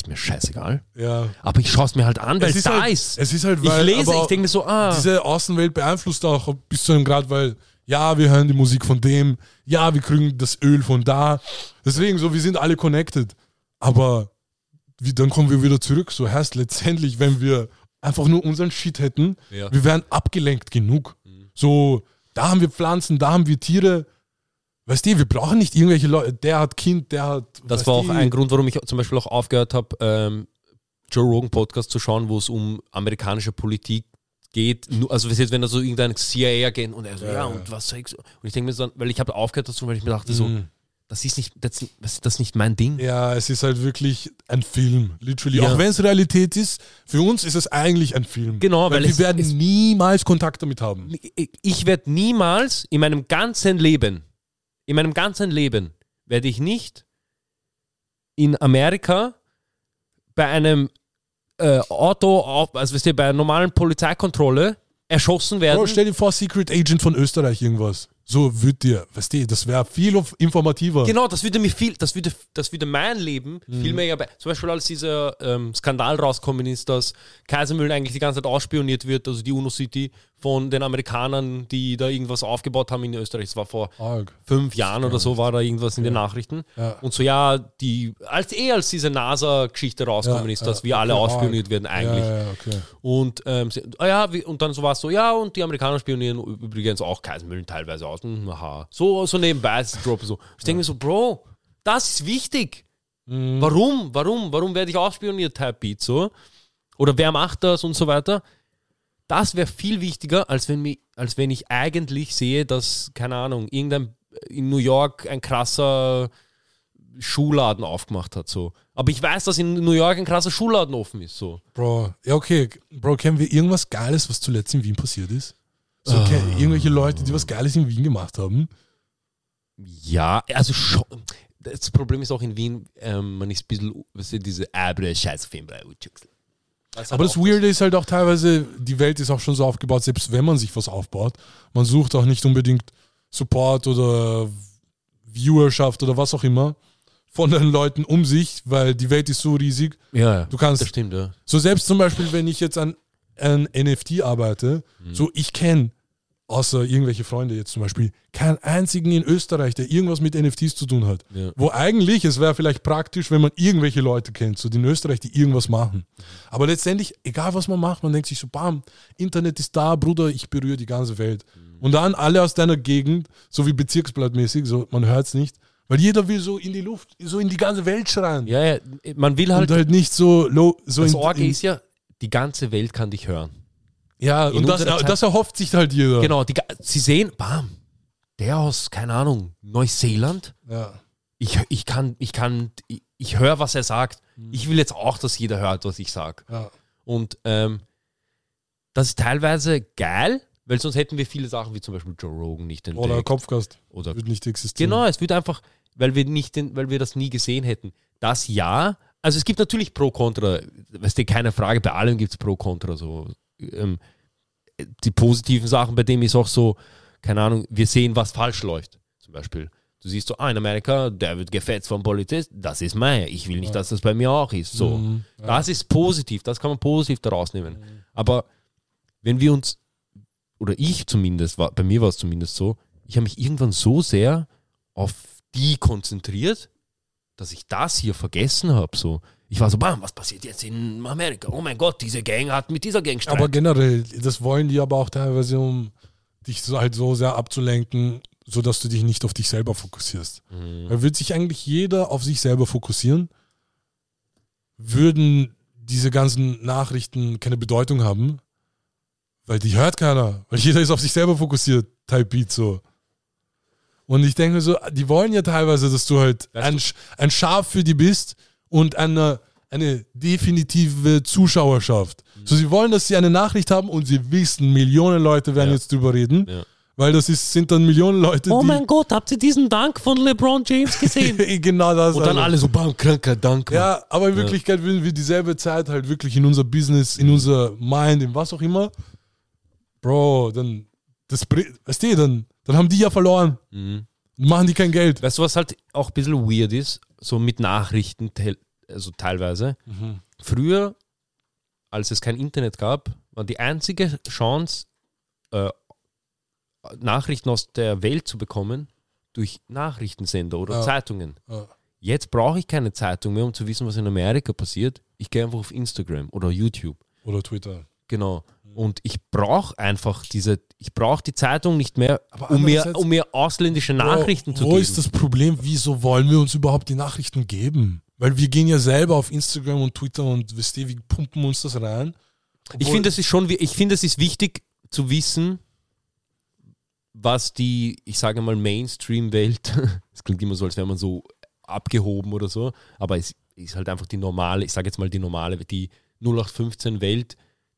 ist mir scheißegal. Ja. Aber ich schaue es mir halt an, weil Es ist da halt- ist. es ist halt, ich weil- lese, aber ich denke mir so, ah. Diese Außenwelt beeinflusst auch bis zu einem Grad, weil ja, wir hören die Musik von dem, ja, wir kriegen das Öl von da. Deswegen so, wir sind alle connected. Aber wie, dann kommen wir wieder zurück. So heißt letztendlich, wenn wir einfach nur unseren Shit hätten, Ja. wir wären abgelenkt genug. So, da haben wir Pflanzen, da haben wir Tiere. Weißt du, wir brauchen nicht irgendwelche Leute, der hat Kind, der hat. das war auch du, ein Grund, warum ich zum Beispiel auch aufgehört habe, ähm, Joe Rogan Podcast zu schauen, wo es um amerikanische Politik geht. Also wenn da so irgendein CIA-Agent und er so, ja, Ja. und was sagst du? Und ich denke mir so, weil ich habe aufgehört dazu, weil ich mir dachte so, Mhm. das ist nicht, das, ist das nicht mein Ding. Ja, es ist halt wirklich ein Film, literally. Ja. Auch wenn es Realität ist, für uns ist es eigentlich ein Film. Genau, weil, weil wir es- werden es- niemals Kontakt damit haben. Ich werde niemals in meinem ganzen Leben, in meinem ganzen Leben, werde ich nicht in Amerika bei einem äh, Auto, auf, also wisst ihr, bei einer normalen Polizeikontrolle erschossen werden. Bro, stell dir vor, Secret Agent von Österreich irgendwas. So wird dir, weißt du, das wäre viel informativer. Genau, das würde mir viel, das würde, das würde mein Leben Mhm. viel mehr, zum Beispiel als dieser ähm, Skandal rauskommen ist, dass Kaisermühlen eigentlich die ganze Zeit ausspioniert wird, also die UNO-City von den Amerikanern, die da irgendwas aufgebaut haben in Österreich. Das war vor Arg. fünf Jahren oder so war da irgendwas in den Nachrichten. Ja. Und so, ja, die, als eh als diese NASA-Geschichte rausgekommen Ja, ist, dass ja, wir alle okay, ausspioniert arg. werden eigentlich. Ja, ja, okay. Und, ähm, sie, ah ja, wie, und dann so war es so, ja, und die Amerikaner spionieren übrigens auch Kaisermühlen teilweise aus. Hm, aha. So, so nebenbei ist es Drop so. Ich denke mir so, Bro, das ist wichtig. Mhm. Warum? Warum? Warum werde ich ausspioniert, Type Beat so? Oder wer macht das und so weiter? Das wäre viel wichtiger, als wenn, mi- als wenn ich eigentlich sehe, dass, keine Ahnung, irgendein in New York ein krasser Schuhladen aufgemacht hat. So. Aber ich weiß, dass in New York ein krasser Schuhladen offen ist. So. Bro, ja, okay. Bro, kennen wir irgendwas Geiles, was zuletzt in Wien passiert ist? So, Ah. irgendwelche Leute, die was Geiles in Wien gemacht haben? Ja, also schon. Das Problem ist auch in Wien, ähm, man ist ein bisschen, weißt du, diese abre Scheißfilm bei Utschüchsel. Aber das Weirde ist halt auch teilweise, die Welt ist auch schon so aufgebaut, selbst wenn man sich was aufbaut, man sucht auch nicht unbedingt Support oder Viewerschaft oder was auch immer von den Leuten um sich, weil die Welt ist so riesig. Ja, ja. Du kannst, Das stimmt, ja. so selbst zum Beispiel, wenn ich jetzt an an NFT arbeite, Mhm. so ich kenne, außer irgendwelche Freunde jetzt zum Beispiel, keinen einzigen in Österreich, der irgendwas mit NFTs zu tun hat. Ja. Wo eigentlich, es wäre vielleicht praktisch, wenn man irgendwelche Leute kennt, so die in Österreich, die irgendwas machen. Aber letztendlich, egal was man macht, man denkt sich so, bam, Internet ist da, Bruder, ich berühre die ganze Welt. Mhm. Und dann alle aus deiner Gegend, so wie bezirksblattmäßig, so man hört es nicht, weil jeder will so in die Luft, so in die ganze Welt schreien. Ja, ja, man will halt, und halt nicht so low, so das in, Orge in, ist ja, die ganze Welt kann dich hören. Ja, In und das, das erhofft sich halt jeder. Genau, die, sie sehen, bam, der aus, keine Ahnung, Neuseeland, Ja. ich, ich kann, ich kann, ich, ich höre, was er sagt. Ich will jetzt auch, dass jeder hört, was ich sage. Ja. Und ähm, das ist teilweise geil, weil sonst hätten wir viele Sachen wie zum Beispiel Joe Rogan nicht entdeckt. Oder Kopfgast. Oder Wird nicht existieren. Genau, es wird einfach, weil wir nicht, den, weil wir das nie gesehen hätten. Das ja, also es gibt natürlich Pro Contra, weißt du, keine Frage, bei allem gibt es Pro Contra so. Ähm, die positiven Sachen bei dem ist auch so, keine Ahnung, wir sehen, was falsch läuft. Zum Beispiel. Du siehst so, ah, in Amerika, der wird gefetzt vom Polizist, das ist mein. Ich will nicht, dass das bei mir auch ist. So. Mhm, ja. Das ist positiv, das kann man positiv daraus nehmen. Aber wenn wir uns, oder ich zumindest, war, bei mir war es zumindest so, ich habe mich irgendwann so sehr auf die konzentriert, dass ich das hier vergessen habe. So. Ich war so, bam, was passiert jetzt in Amerika? Oh mein Gott, diese Gang hat mit dieser Gang Streit. Aber generell, das wollen die aber auch teilweise, um dich so halt so sehr abzulenken, sodass du dich nicht auf dich selber fokussierst. Mhm. Da wird sich eigentlich jeder auf sich selber fokussieren, würden diese ganzen Nachrichten keine Bedeutung haben, weil die hört keiner, weil jeder ist auf sich selber fokussiert, Type Beat so. Und ich denke mir so, die wollen ja teilweise, dass du halt ein, ein Schaf für die bist und eine, eine definitive Zuschauerschaft. So, sie wollen, dass sie eine Nachricht haben und sie wissen, Millionen Leute werden Ja. jetzt drüber reden, Ja. weil das ist, sind dann Millionen Leute, Oh die mein Gott, habt ihr diesen Dank von LeBron James gesehen? genau das. Und dann Alter. alle so, bam, kranker Dank. Ja, aber in Ja. Wirklichkeit würden wir dieselbe Zeit halt wirklich in unser Business, in unser Mind, in was auch immer. Bro, dann, das, weißt du, dann, dann haben die ja verloren. Mhm. Machen die kein Geld. Weißt du, was halt auch ein bisschen weird ist, so mit Nachrichten, also teilweise. Früher, als es kein Internet gab, war die einzige Chance, äh, Nachrichten aus der Welt zu bekommen, durch Nachrichtensender oder Ja. Zeitungen. Ja. Jetzt brauche ich keine Zeitung mehr, um zu wissen, was in Amerika passiert. Ich gehe einfach auf Instagram oder YouTube. Oder Twitter. Genau. Und ich brauche einfach diese, ich brauche die Zeitung nicht mehr, Aber um mir, um mir ausländische Nachrichten Bro, zu wo geben. ist das Problem? Wieso wollen wir uns überhaupt die Nachrichten geben? Weil wir gehen ja selber auf Instagram und Twitter und wisst ihr, wir pumpen uns das rein. Ich finde, es ist schon, ich finde, es ist wichtig zu wissen, was die, ich sage mal, Mainstream-Welt, es klingt immer so, als wäre man so abgehoben oder so, aber es ist halt einfach die normale, ich sage jetzt mal die normale, die 0815-Welt,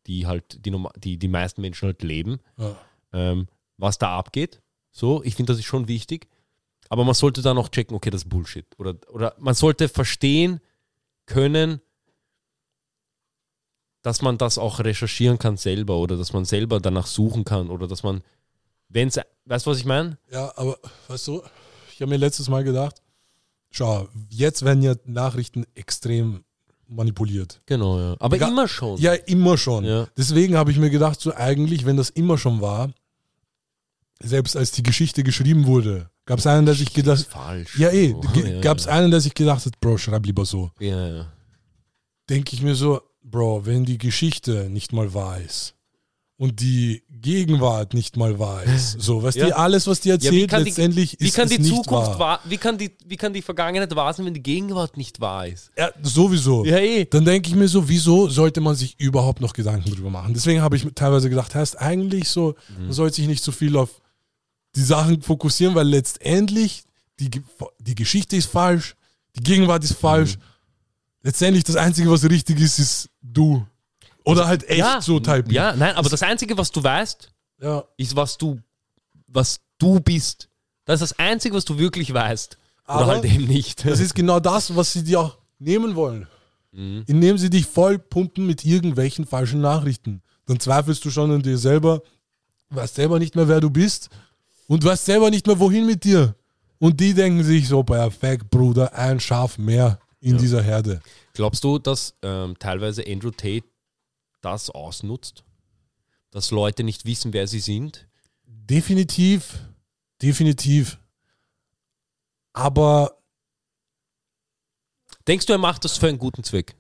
die halt die, die, die meisten Menschen halt leben, Ja. ähm, was da abgeht. So, ich finde, das ist schon wichtig. Aber man sollte dann auch checken, okay, das ist Bullshit. Oder, oder man sollte verstehen können, dass man das auch recherchieren kann selber oder dass man selber danach suchen kann oder dass man, wenn es, weißt du, was ich meine? Ja, aber weißt du, ich habe mir letztes Mal gedacht, schau, jetzt werden ja Nachrichten extrem manipuliert. Genau, ja. Aber Egal- immer schon. Ja, immer schon. Ja. Deswegen habe ich mir gedacht, so eigentlich, wenn das immer schon war, selbst als die Geschichte geschrieben wurde, gab es einen, der sich gedacht falsch. ja eh, Oh, ja, gab es ja. einen, der sich gedacht hat, Bro, schreib lieber so. Ja, ja. Denke ich mir so, Bro, wenn die Geschichte nicht mal wahr ist und die Gegenwart nicht mal wahr ist, so, weißt Ja. du, alles, was die Ja, erzählt, die- letztendlich Wie ist kann die nicht Zukunft wahr. wahr, wie kann die, wie kann die Vergangenheit wahr sein, wenn die Gegenwart nicht wahr ist? Ja, sowieso. Ja, eh. Dann denke ich mir so, wieso sollte man sich überhaupt noch Gedanken drüber machen? Deswegen habe ich teilweise gedacht, heißt eigentlich so, Mhm. man sollte sich nicht so viel auf die Sachen fokussieren, weil letztendlich die, die Geschichte ist falsch, die Gegenwart ist falsch. Mhm. Letztendlich das Einzige, was richtig ist, ist du. Oder halt echt ja, so Type. Ja, nein, aber das Einzige, was du weißt, ja. ist, was du, was du bist. Das ist das Einzige, was du wirklich weißt. Oder Aber halt eben nicht. Das ist genau das, was sie dir auch nehmen wollen. Mhm. Indem sie dich voll pumpen mit irgendwelchen falschen Nachrichten. Dann zweifelst du schon an dir selber, weißt selber nicht mehr, wer du bist und weißt selber nicht mehr, wohin mit dir. Und die denken sich so, perfekt, Bruder, ein Schaf mehr in Ja. dieser Herde. Glaubst du, dass ähm, teilweise Andrew Tate das ausnutzt? Dass Leute nicht wissen, wer sie sind? Definitiv, definitiv. Aber Denkst du, er macht das für einen guten Zweck?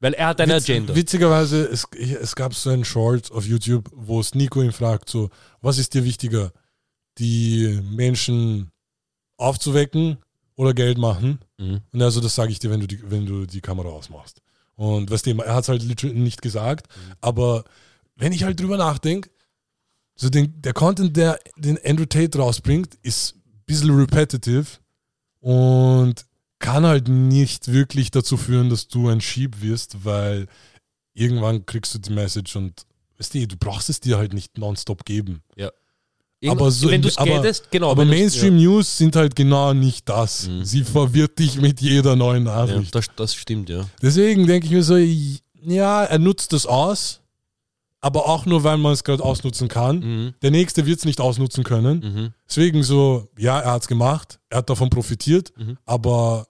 Weil er hat eine Witz, Agenda. Witzigerweise, es, es gab so einen Short auf YouTube, wo es Nico ihn fragt, so, was ist dir wichtiger, die Menschen aufzuwecken oder Geld machen? Mhm. Und er so, das sage ich dir, wenn du die, wenn du die Kamera ausmachst. Und weißt du, er hat es halt literally nicht gesagt, aber wenn ich halt drüber nachdenke, so den, der Content, der den Andrew Tate rausbringt, ist ein bisschen repetitive und kann halt nicht wirklich dazu führen, dass du ein Sheep wirst, weil irgendwann kriegst du die Message und weißt du, du brauchst es dir halt nicht nonstop geben. Irgend- Aber so- wenn du gettest, genau. Aber Mainstream News sind halt genau nicht das. Mhm. Sie verwirrt dich mit jeder neuen Ja, ja, Nachricht. das, das stimmt, ja. Deswegen denke ich mir so, ja, er nutzt das aus, aber auch nur, weil man es gerade ausnutzen kann. Mhm. Der nächste wird es nicht ausnutzen können. Mhm. Deswegen so, ja, er hat es gemacht, er hat davon profitiert, Mhm. aber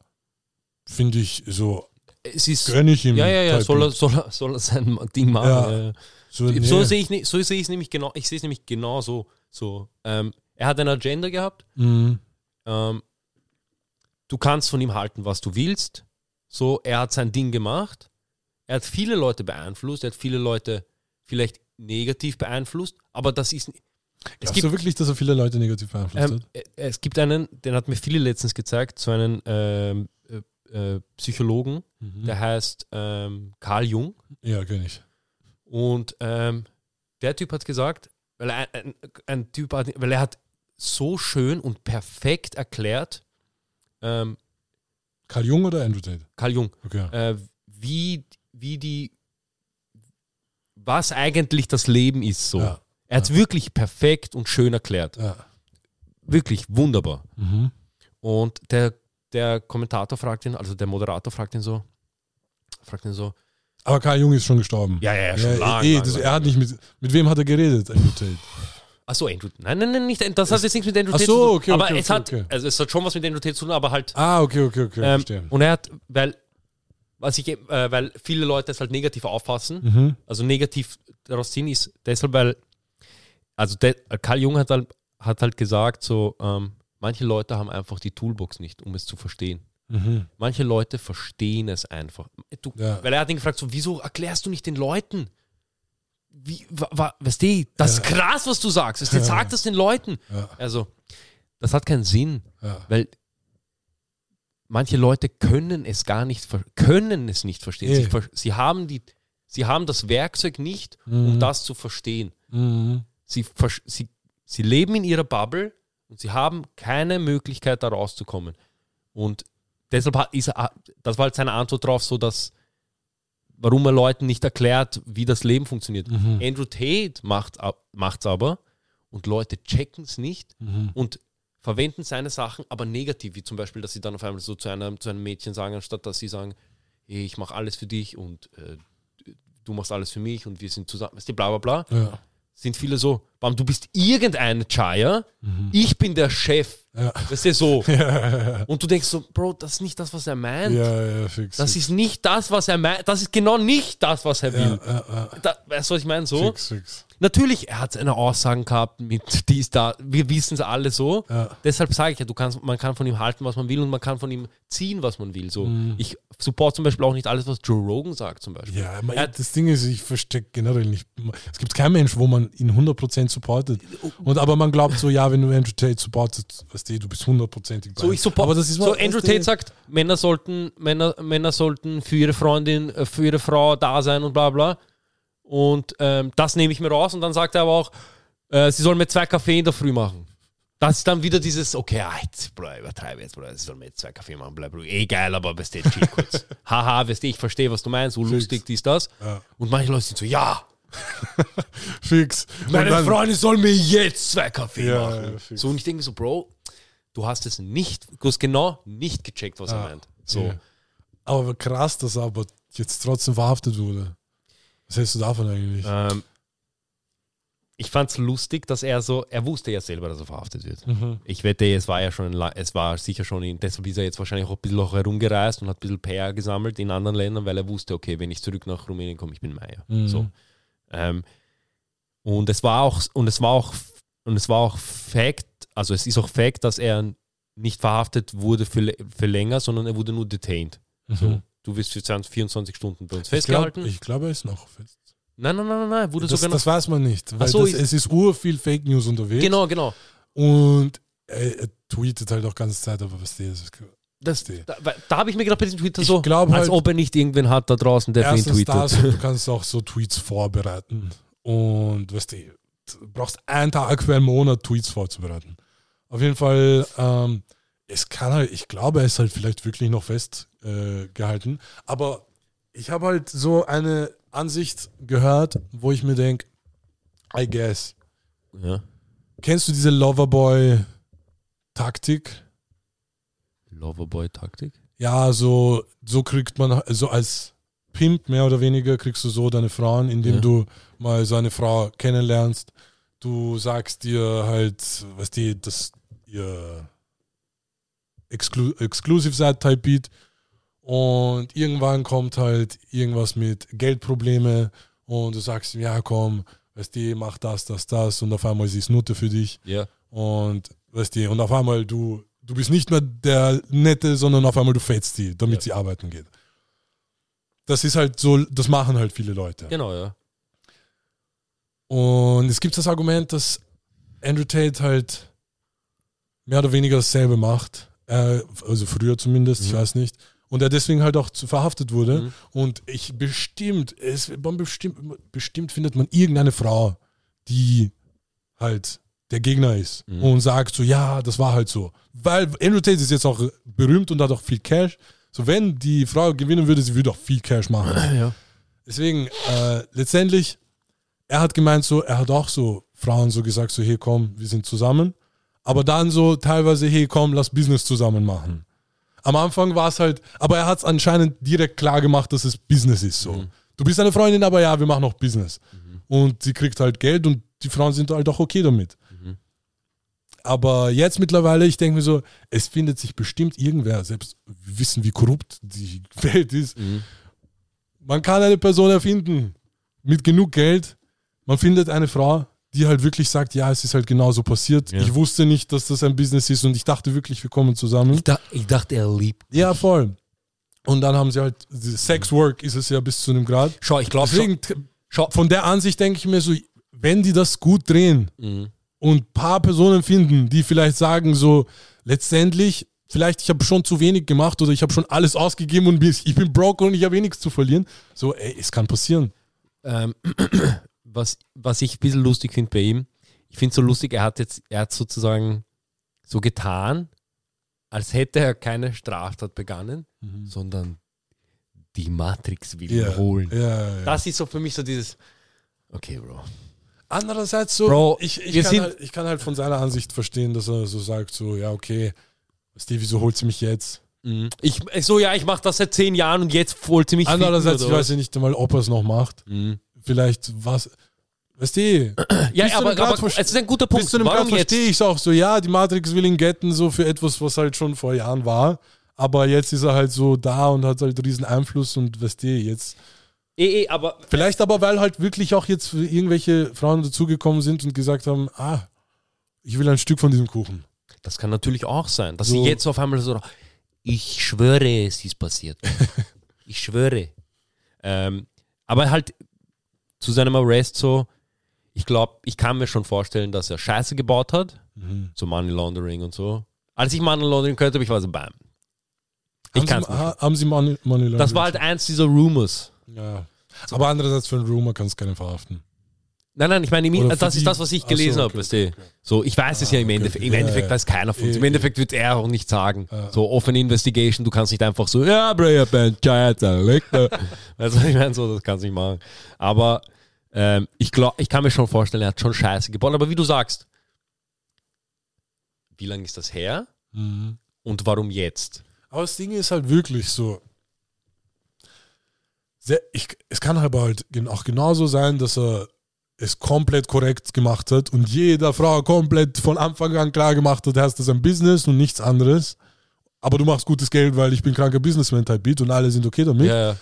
finde ich so, Es ist. gönne ich ihm. Ja, ja, ja, soll er, soll, er, soll er sein Ding machen. Ja. Ja. ja. So, nee. So sehe ich nicht, so sehe ich es nämlich genau, ich sehe es nämlich genau so. So ähm, er hat eine Agenda gehabt, Mhm. ähm, du kannst von ihm halten, was du willst. So, er hat sein Ding gemacht. Er hat viele Leute beeinflusst, er hat viele Leute vielleicht negativ beeinflusst, aber das ist. Es gibt, du wirklich, dass er viele Leute negativ beeinflusst ähm, hat? äh, es gibt einen, den hat mir viele letztens gezeigt, so einen ähm, äh, äh, Psychologen, Mhm. der heißt ähm, Carl Jung. Ja, kenn ich. Und ähm, der Typ hat gesagt, weil er ein, ein Typ hat, weil er hat so schön und perfekt erklärt, ähm, Karl Jung oder Andrew Tate? Karl Jung, Okay. äh, wie, wie die, was eigentlich das Leben ist so. Ja. Er hat es wirklich perfekt und schön erklärt. Ja. Wirklich wunderbar. Mhm. Und der, der Kommentator fragt ihn, also der Moderator fragt ihn so, fragt ihn so, Aber Karl Jung ist schon gestorben. ja, ja, ja, schon Ja, lang, eh, lang, das, lang. er hat nicht mit, mit wem hat er geredet, Andrew Tate? Achso, Andrew. Nein, nein, nein, nicht. Das hat jetzt nichts mit Andrew Tate so, zu tun. okay, aber okay, es okay, hat, okay. also es hat schon was mit Andrew Tate zu tun, aber halt. Ah, okay, okay, okay, ähm, verstehe. und er hat, weil, was ich, äh, weil viele Leute es halt negativ auffassen, Mhm. also negativ daraus ziehen, ist deshalb, weil, also der, Karl Jung hat halt, hat halt gesagt, so, ähm, manche Leute haben einfach die Toolbox nicht, um es zu verstehen. Mhm. Manche Leute verstehen es einfach. Du, Ja. Weil er hat ihn gefragt, so, wieso erklärst du nicht den Leuten? Wie, wa, wa, weißt du, das ist krass, was du sagst. Weißt du, Ja. Sag das den Leuten. Ja, Also, das hat keinen Sinn, ja. weil manche Leute können es gar nicht, können es nicht verstehen. Sie, ver- sie, haben die, sie haben das Werkzeug nicht, Mhm. um das zu verstehen. Mhm. Sie, sie, sie leben in ihrer Bubble und sie haben keine Möglichkeit, da rauszukommen. Und deshalb hat, ist er, das war halt seine Antwort darauf, so dass, warum er Leuten nicht erklärt, wie das Leben funktioniert. Mhm. Andrew Tate macht es aber und Leute checken es nicht Mhm. und verwenden seine Sachen, aber negativ, wie zum Beispiel, dass sie dann auf einmal so zu einem, zu einem Mädchen sagen, anstatt dass sie sagen, hey, ich mache alles für dich und äh, du machst alles für mich und wir sind zusammen, bla bla bla, Ja. sind viele so, bam, du bist irgendeine Chaya, Mhm. ich bin der Chef, Ja. weißt du, so. Ja, Und du denkst so, Bro, das ist nicht das, was er meint. ja, ja, fix. Das fix. ist nicht das, was er meint. Das ist genau nicht das, was er will. ja, ja, ja. Da, weißt du, was ich meine? So. Fix, fix. Natürlich, er hat seine Aussagen gehabt mit dies, da. Wir wissen es alle so. Ja. Deshalb sage ich ja, du kannst, man kann von ihm halten, was man will und man kann von ihm ziehen, was man will. So. Mhm. Ich support zum Beispiel auch nicht alles, was Joe Rogan sagt, zum Beispiel. Ja, man, Er- das Ding ist, ich verstecke generell nicht. Es gibt keinen Mensch, wo man ihn 100% supportet. Und aber man glaubt so, ja, wenn du Andrew Tate supportest, weißt du, du bist 100%ig bei So, ich support, Aber das ist so Andrew Tate sagt, Männer sollten, Männer, Männer sollten für ihre Freundin, äh, für ihre Frau da sein und bla bla. Und ähm, das nehme ich mir raus und dann sagt er aber auch, äh, sie sollen mir zwei Kaffee in der Früh machen. Das ist dann wieder dieses, okay, ah, jetzt, Bro, übertreibe jetzt, Bro, sie sollen mir jetzt zwei Kaffee machen, bla bla. Eh geil, aber weißt du, chill kurz. Haha, weißt du, ich verstehe, was du meinst, so lustig, dies, das. Ja. Und manche Leute sind so, ja, Fix. Meine dann- Freundin soll mir jetzt zwei Kaffee Ja, machen. ja, so, und ich denke so, Bro, du hast es nicht, du hast genau nicht gecheckt, was er Ah, meint. So. Ja. Aber krass, dass er aber jetzt trotzdem verhaftet wurde. Was hältst du davon eigentlich? Ähm, ich fand es lustig, dass er so, er wusste ja selber, dass er verhaftet wird. Mhm. Ich wette, es war ja schon, es war sicher schon, in, deshalb ist er jetzt wahrscheinlich auch ein bisschen auch herumgereist und hat ein bisschen PR gesammelt in anderen Ländern, weil er wusste, okay, wenn ich zurück nach Rumänien komme, ich bin Meier. Mhm. So. Ähm, und es war auch, und es war auch, und es war auch Fact, also es ist auch Fact, dass er nicht verhaftet wurde für, für länger, sondern er wurde nur detained. So. Mhm. Du wirst für 20, 24 Stunden bei uns Ich glaube, festgehalten. ich glaub, er ist noch fest. nein, nein, nein, nein, nein, wurde Das, sogar noch. das weiß man nicht. Weil so, das, es ist ur viel Fake News unterwegs. Genau, genau. Und er, er tweetet halt auch ganze Zeit, aber was das ist. Das, da da habe ich mir gerade bei diesem Twitter Ich so, als halt- ob er nicht irgendwen hat da draußen, der für ihn tweetet. das, du kannst auch so Tweets vorbereiten. Und weißt du, du brauchst einen Tag für einen Monat Tweets vorzubereiten. Auf jeden Fall, ähm, es kann halt, ich glaube, er ist halt vielleicht wirklich noch festgehalten. Äh, aber ich habe halt so eine Ansicht gehört, wo ich mir denke, I guess. Ja. Kennst du diese Loverboy-Taktik? Loverboy-Taktik? Ja, so, so kriegt man, so als Pimp mehr oder weniger kriegst du so deine Frauen, indem Ja. du mal so eine Frau kennenlernst. Du sagst dir halt, was die, das ihr Exclu Exclusive seid Type Beat und irgendwann kommt halt irgendwas mit Geldprobleme und du sagst, ihm, ja komm, weißt du, mach das, das, das und auf einmal ist es Nutte für dich. Ja. Und weißt du, und auf einmal du, du bist nicht mehr der Nette, sondern auf einmal du fetzt die, damit Ja. sie arbeiten geht. Das ist halt so, das machen halt viele Leute. Genau, ja. Und es gibt das Argument, dass Andrew Tate halt mehr oder weniger dasselbe macht. Äh, also früher zumindest, ich Mhm. weiß nicht. Und er deswegen halt auch zu- verhaftet wurde. Mhm. Und ich bestimmt, es, bestimmt, bestimmt findet man irgendeine Frau, die halt der Gegner ist Mhm. und sagt so, ja, das war halt so. Weil Andrew Tate ist jetzt auch berühmt und hat auch viel Cash. So, wenn die Frau gewinnen würde, sie würde auch viel Cash machen. ja. Deswegen, äh, letztendlich, er hat gemeint so, er hat auch so Frauen so gesagt, so, hey, komm, wir sind zusammen. Aber dann so teilweise, hey, komm, lass Business zusammen machen. Am Anfang war es halt, aber er hat es anscheinend direkt klar gemacht, dass es Business ist so. Du bist eine Freundin, aber ja, wir machen auch Business. Und sie kriegt halt Geld und die Frauen sind halt auch okay damit. Aber jetzt mittlerweile, ich denke mir so, es findet sich bestimmt irgendwer, selbst wir wissen, wie korrupt die Welt ist, Mhm. man kann eine Person erfinden mit genug Geld. Man findet eine Frau, die halt wirklich sagt, ja, es ist halt genauso passiert. Ja. Ich wusste nicht, dass das ein Business ist und ich dachte wirklich, wir kommen zusammen. Ich, dach, ich dachte, er liebt. Ja, voll. Und dann haben sie halt, Sex Work ist es ja bis zu einem Grad. Schau, ich glaube von der Ansicht denke ich mir so, wenn die das gut drehen Mhm. Und ein paar Personen finden, die vielleicht sagen so, letztendlich, vielleicht ich habe schon zu wenig gemacht oder ich habe schon alles ausgegeben und ich bin broke und ich habe eh nichts zu verlieren. So, ey, es kann passieren. Ähm, was, was ich ein bisschen lustig finde bei ihm, ich finde es so lustig, er hat jetzt, er hat sozusagen so getan, als hätte er keine Straftat begangen, sondern die Matrix will ihn holen. Ja, ja, ja. Das ist so für mich so dieses, okay, Bro. Andererseits so, Bro, ich, ich, kann halt, ich kann halt von seiner Ansicht verstehen, dass er so sagt, so, ja, okay, Steve, wieso holt sie mich jetzt? Ich, ich so, ja, ich mache das seit zehn Jahren und jetzt holt sie mich Andererseits, ich ficken oder weiß ja nicht einmal, ob er es noch macht. Mhm. Vielleicht was, weißt du, Ja, zu aber, aber es ist ein guter Punkt. bis zu einem Warum Grad verstehe ich es auch so, ja, die Matrix will ihn getten, so für etwas, was halt schon vor Jahren war. Aber jetzt ist er halt so da und hat halt riesen Einfluss und weißt du, jetzt. Eh, eh, aber Vielleicht aber, weil halt wirklich auch jetzt irgendwelche Frauen dazugekommen sind und gesagt haben, ah, ich will ein Stück von diesem Kuchen. das kann natürlich auch sein, dass So. sie jetzt auf einmal so, ich schwöre, es ist passiert. ich schwöre. Ähm, aber halt zu seinem Arrest so, ich glaube, ich kann mir schon vorstellen, dass er Scheiße gebaut hat, so Money Laundering und so. Als ich Money Laundering könnte, habe ich war so, bam. Ich haben kann's sie, nicht. ha- haben sie Money, Money Das war halt eins dieser Rumors. Ja. Aber andererseits für einen Rumor kannst du keinen verhaften. Nein, nein, ich meine, für das ist das, was ich Ach so, gelesen habe, okay, okay. So, ich weiß es ja im okay, Endeffekt. okay. Im Endeffekt ja. weiß keiner von uns. Im Endeffekt wird er auch nicht sagen. Ja. So, Open Investigation, du kannst nicht einfach so, ja, Scheiß erlegt. Also, ich meine, so, das kannst du nicht machen. Aber ähm, ich glaube, ich kann mir schon vorstellen, er hat schon Scheiße gebaut. Aber wie du sagst, wie lange ist das her Mhm. und warum jetzt? Aber das Ding ist halt wirklich so. Sehr, ich, es kann aber halt auch genauso sein, dass er es komplett korrekt gemacht hat und jeder Frau komplett von Anfang an klar gemacht hat, das ist ein Business und nichts anderes. Aber du machst gutes Geld, weil ich bin kranker Businessman Type Beat und alle sind okay damit. Ja.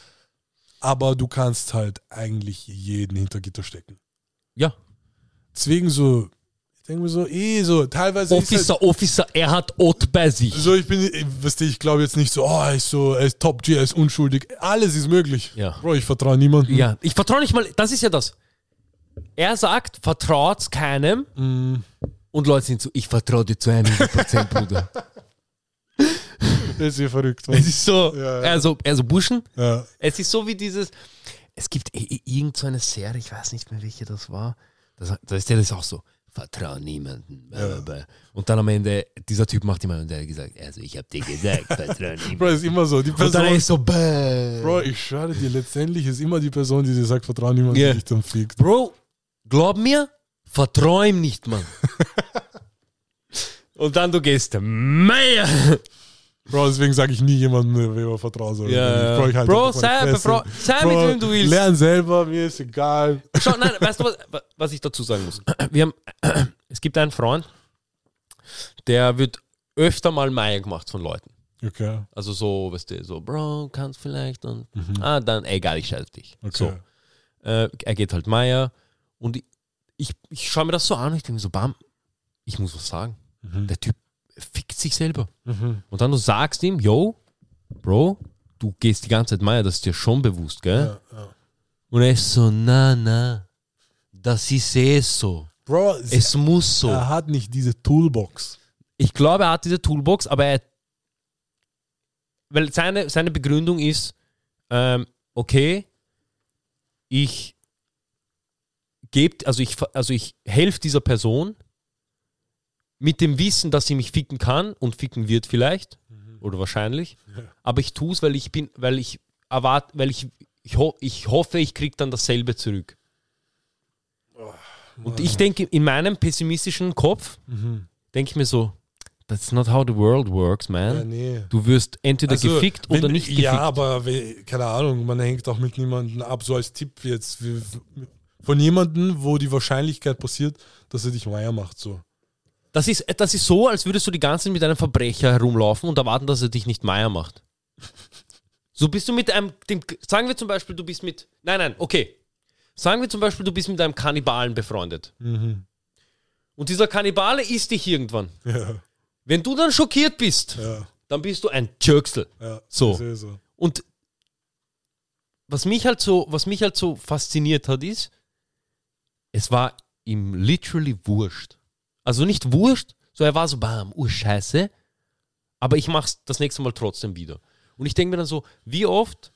Aber du kannst halt eigentlich jeden hinter Gitter stecken. ja. Deswegen so, denke mir so, eh so, teilweise ist halt, Officer, Officer, er hat Ott bei sich. so, ich bin, weißt du, ich glaube jetzt nicht so, oh, er ist so, er ist Top G, er ist unschuldig. Alles ist möglich. Ja. Bro, ich vertraue niemandem. Ja, ich vertraue nicht mal, das ist ja das. Er sagt, vertraut keinem Mm, und Leute sind so, ich vertraue dir zu 100%, Bruder. das ist ja verrückt. Es Was? ist so, Ja, ja. also, also Burschen, Ja. es ist so wie dieses, es gibt i- i- irgend so eine Serie, ich weiß nicht mehr, welche das war, das, da ist ja das auch so, vertrau niemanden. Und dann am Ende, dieser Typ macht immer, und er hat gesagt, also ich habe dir gesagt, vertrau niemanden. Bro, ist immer so. Die Und dann Person, ist so, bäh. Bro, ich schwöre dir, letztendlich ist immer die Person, die dir sagt, vertraue niemand, Ja. die dich dann fickt. Bro, glaub mir, vertrau ihm nicht, Mann. Und dann du gehst, Meier. Bro, deswegen sage ich nie jemandem, wem man vertrauen soll. Ja, Bro, ich halte Bro, sei, befra- sei Bro, mit wem du willst. Lern selber, mir ist egal. Schau, nein, weißt du, was, was ich dazu sagen muss? Wir haben, es gibt einen Freund, der wird öfter mal Meier gemacht von Leuten. Okay, Also so, weißt du, so, Bro, kannst vielleicht und, ah, dann, egal, ich scheiße dich. okay. So, äh, er geht halt Meier und ich, ich, ich schaue mir das so an und ich denke so, bam, ich muss was sagen. Mhm. Der Typ fickt sich selber. Mhm. Und dann du sagst ihm, yo, Bro, du gehst die ganze Zeit Meier, das ist dir schon bewusst, gell? Ja, ja. Und er ist so, na, na, das ist eh so. Bro, Es muss so. er hat nicht diese Toolbox. Ich glaube, er hat diese Toolbox, aber er. Weil seine, seine Begründung ist, ähm, okay, ich gebe, also ich, also ich helfe dieser Person mit dem Wissen, dass sie mich ficken kann und ficken wird vielleicht oder wahrscheinlich, aber ich tue es, weil ich bin, weil ich erwarte, weil ich, ich, ho ich hoffe, ich kriege dann dasselbe zurück. Und ich denke, in meinem pessimistischen Kopf denke ich mir so, that's not how the world works, man. Ja, nee. Du wirst entweder Also, gefickt oder wenn- nicht gefickt. Ja, aber keine Ahnung, man hängt auch mit niemandem ab, so als Tipp jetzt. Von jemandem, wo die Wahrscheinlichkeit passiert, dass er dich Meier macht. So. Das ist, das ist so, als würdest du die ganze Zeit mit einem Verbrecher herumlaufen und erwarten, dass er dich nicht Meier macht. So bist du mit einem, dem, sagen wir zum Beispiel, du bist mit, nein, nein, okay. Sagen wir zum Beispiel, du bist mit einem Kannibalen befreundet. Mhm. Und dieser Kannibale isst dich irgendwann. Ja, Wenn du dann schockiert bist, ja, dann bist du ein Jerksel. ja. So. so. Und was mich halt so, was mich halt so fasziniert hat, ist, es war ihm literally wurscht. Also nicht wurscht, so er war so, bam, urscheiße, aber ich mach's das nächste Mal trotzdem wieder. Und ich denke mir dann so, wie oft,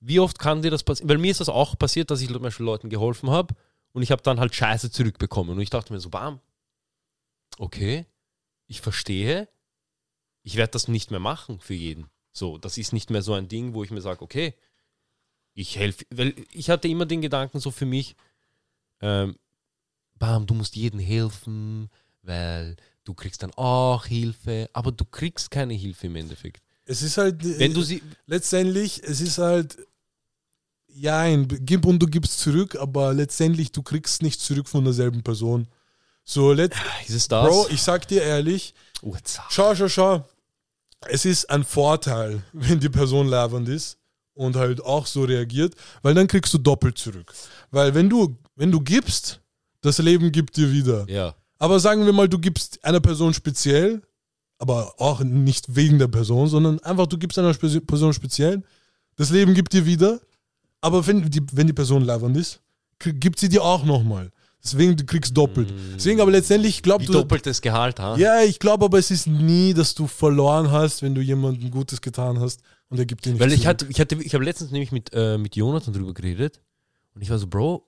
wie oft kann dir das passieren? Weil mir ist das auch passiert, dass ich zum Beispiel Leuten geholfen habe und ich habe dann halt Scheiße zurückbekommen. Und ich dachte mir so, bam, okay, ich verstehe, ich werde das nicht mehr machen für jeden. So, das ist nicht mehr so ein Ding, wo ich mir sage, okay, ich helfe, weil ich hatte immer den Gedanken so für mich, ähm, bam, du musst jedem helfen, weil du kriegst dann auch Hilfe, aber du kriegst keine Hilfe im Endeffekt. Es ist halt. äh, Wenn du sie, letztendlich, es ist halt. Ja, ein gib und du gibst zurück, aber letztendlich, du kriegst nicht zurück von derselben Person. So, let, ist es das? Bro, ich sag dir ehrlich, oh, Schau, schau, schau. Es ist ein Vorteil, wenn die Person labernd ist und halt auch so reagiert, weil dann kriegst du doppelt zurück. Weil wenn du, wenn du gibst, das Leben gibt dir wieder. ja. Aber sagen wir mal, du gibst einer Person speziell, aber auch nicht wegen der Person, sondern einfach du gibst einer Spe Person speziell, das Leben gibt dir wieder, aber wenn die, wenn die Person labernd ist, gibt sie dir auch nochmal. Deswegen, du kriegst doppelt. Deswegen aber letztendlich, glaub Wie du, doppeltes Gehalt, ha? ja, ich glaube aber, es ist nie, dass du verloren hast, wenn du jemandem Gutes getan hast und er gibt dir nichts. Weil ich zurück. hatte, ich hatte, ich habe letztens nämlich mit, äh, mit Jonathan drüber geredet und ich war so, Bro,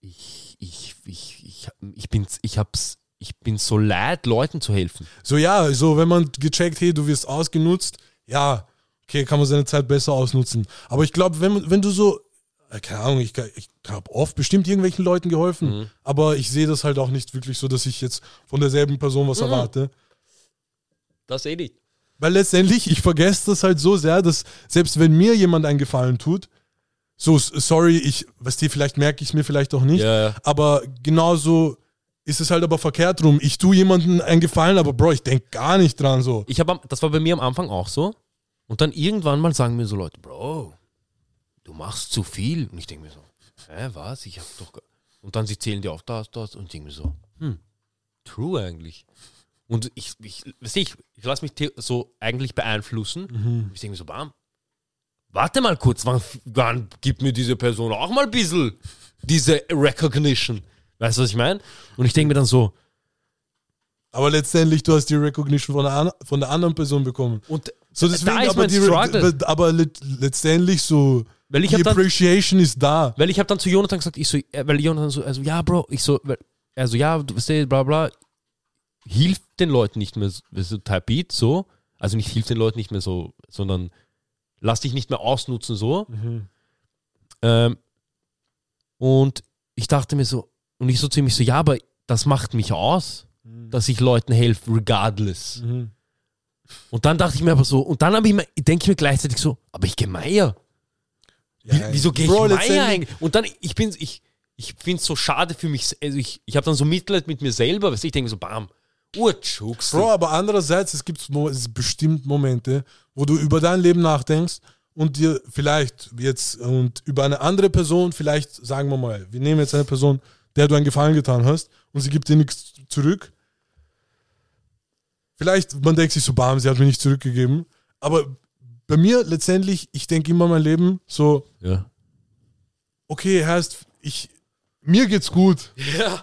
ich, ich, ich, ich, ich, bin, ich, hab's, ich bin so leid, Leuten zu helfen. So, ja, so, wenn man gecheckt, hey, du wirst ausgenutzt, ja, okay, kann man seine Zeit besser ausnutzen. Aber ich glaube, wenn, wenn du so, äh, keine Ahnung, ich, ich habe oft bestimmt irgendwelchen Leuten geholfen, Mhm. aber ich sehe das halt auch nicht wirklich so, dass ich jetzt von derselben Person Mhm. was erwarte. Das eh nicht. Weil letztendlich, ich vergesse das halt so sehr, dass selbst wenn mir jemand einen Gefallen tut, so, sorry, ich, was die, vielleicht merke ich es mir vielleicht auch nicht, ja. aber genauso ist es halt aber verkehrt rum. Ich tue jemandem einen Gefallen, aber Bro, ich denke gar nicht dran so. Ich habe, das war bei mir am Anfang auch so. Und dann irgendwann mal sagen mir so Leute, Bro, du machst zu viel. Und ich denke mir so, hä, was? Ich hab doch. ge-" Und dann sie zählen dir auf das, das. Und ich denke mir so, hm, true eigentlich. Und ich, ich, du, ich, ich lasse mich so eigentlich beeinflussen. Ich denke mir so, bam, warte mal kurz, wann, wann gibt mir diese Person auch mal ein bisschen diese Recognition? Weißt du, was ich meine? Und ich denke mir dann so, Aber letztendlich, du hast die Recognition von der, von der anderen Person bekommen. und So deswegen, da aber, die, aber let, letztendlich so, Weil ich die dann- Appreciation ist da. Weil ich habe dann zu Jonathan gesagt, ich so, äh, weil Jonathan so, also ja, Bro, ich so, weil also ja, du weißt bla bla, hilft den Leuten nicht mehr so, Type Beat so, also nicht hilft den Leuten nicht mehr so, sondern lass dich nicht mehr ausnutzen so. Mhm. Ähm, und ich dachte mir so, und ich so ziemlich so, ja, aber das macht mich aus, dass ich Leuten helfe, regardless. Mhm. Und dann dachte ich mir aber so, und dann habe ich mir, denke ich mir gleichzeitig so, aber ich gehe Meier. Wie, Ja, wieso gehe ich Bro, Meier eigentlich? Und dann, ich bin, ich, ich finde es so schade für mich, also ich, ich habe dann so Mitleid mit mir selber, weißt du, ich denke so, bam, Urtschucks. Bro, aber andererseits, es gibt es bestimmt Momente, wo du über dein Leben nachdenkst und dir vielleicht jetzt und über eine andere Person, vielleicht sagen wir mal, wir nehmen jetzt eine Person, der du einen Gefallen getan hast und sie gibt dir nichts zurück. Vielleicht, man denkt sich so, bam, sie hat mir nicht zurückgegeben. Aber bei mir letztendlich, ich denke immer mein Leben so, Ja. okay, heißt, ich, mir geht's gut. Ja.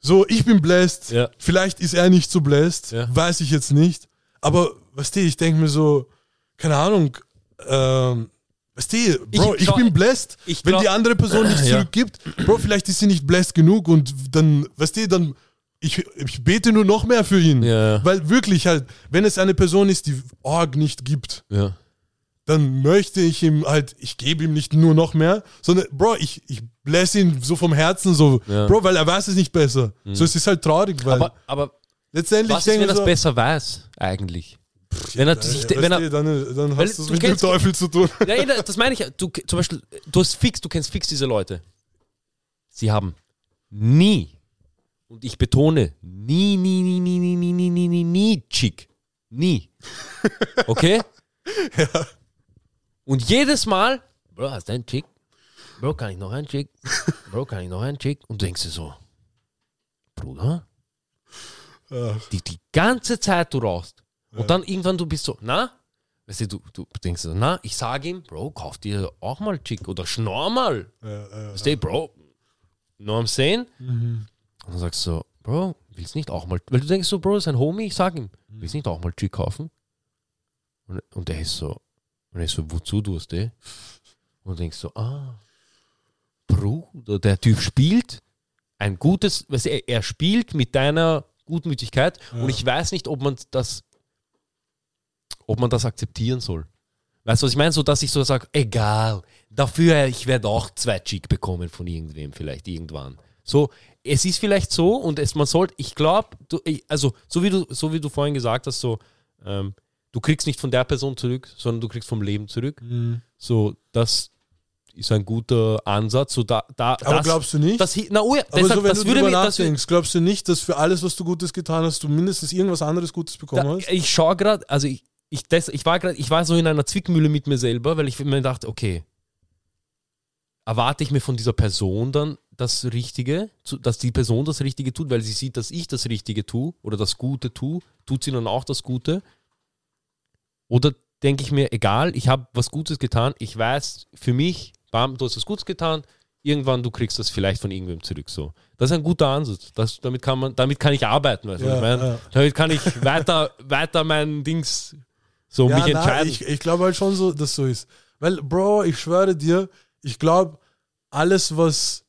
So, ich bin blessed. Ja. Vielleicht ist er nicht so blessed. Ja. Weiß ich jetzt nicht. Aber, weißt du, ich denke mir so, keine Ahnung, ähm, weißt du, Bro, Ich ich, bin blessed. ich Wenn die andere Person nichts Ja. zurückgibt, Bro, vielleicht ist sie nicht blessed genug und dann, weißt du, dann, ich, ich bete nur noch mehr für ihn. Ja. Weil wirklich halt, wenn es eine Person ist, die Org nicht gibt, Ja. dann möchte ich ihm halt, ich gebe ihm nicht nur noch mehr, sondern, Bro, ich, ich bless ihn so vom Herzen so. Mhm. Bro, weil er weiß es nicht besser. So, es ist halt traurig, weil Aber, aber letztendlich was ist, wenn das so, besser weiß, eigentlich? Wenn er sich, äh, wenn er, du, dann, dann hast du es mit dem Teufel zu tun. Ja, ja, das meine ich. Du, zum Beispiel, du hast fix, du kennst fix diese Leute. Sie haben nie, und ich betone, nie, nie, nie, nie, nie, nie, nie, nie, nie, nie Chick. Nie. Okay? Ja. Und jedes Mal, Bro, hast du einen Chick? Bro, kann ich noch einen Chick? Bro, kann ich noch einen Chick? Und du denkst dir so, Bruder, Ach, die, die ganze Zeit du rauchst. Und dann irgendwann du bist so, na? Weißt du, du, du denkst so, na, ich sag ihm, Bro, kauf dir auch mal Chick oder schnorr mal. ja, ja. Weißt du, Bro, know I'm saying? Mhm. Und dann sagst du so, Bro, willst nicht auch mal, weil du denkst so, Bro, ist ein Homie, ich sag ihm, willst nicht auch mal Chick kaufen? Und, und der ist so, und er ist so, wozu du hast, eh? Und du denkst so, ah, Bruder, der Typ spielt ein gutes, du, er, er spielt mit deiner Gutmütigkeit und ich weiß nicht, ob man das, ob man das akzeptieren soll. Weißt du, was ich meine? So, dass ich so sage, egal, dafür, ich werde auch zwei Chick bekommen von irgendwem vielleicht irgendwann. So, es ist vielleicht so und es, man sollte, ich glaube, also so wie du, so wie du vorhin gesagt hast, so, ähm, du kriegst nicht von der Person zurück, sondern du kriegst vom Leben zurück. Mhm. So, das ist ein guter Ansatz. So, da, da, Aber das, glaubst du nicht? Das, na, oh ja, aber deshalb, so, wenn das du würde mir, nachdenkst, glaubst du nicht, dass für alles, was du Gutes getan hast, du mindestens irgendwas anderes Gutes bekommen Da, hast? ich schaue gerade, also ich, ich, das, ich war gerade, ich war so in einer Zwickmühle mit mir selber, weil ich mir dachte, okay, erwarte ich mir von dieser Person dann das Richtige, dass die Person das Richtige tut, weil sie sieht, dass ich das Richtige tue oder das Gute tue, tut sie dann auch das Gute? Oder denke ich mir, egal, ich habe was Gutes getan, ich weiß für mich, bam, du hast was Gutes getan, irgendwann du kriegst das vielleicht von irgendwem zurück. So. Das ist ein guter Ansatz. Das, damit, kann man, damit kann ich arbeiten, weißt Ja, ich meine? ja. Damit kann ich weiter, weiter mein Dings so mich na, entscheiden. ich, ich glaube halt schon so, dass so ist. Weil, Bro, ich schwöre dir, ich glaube, alles, was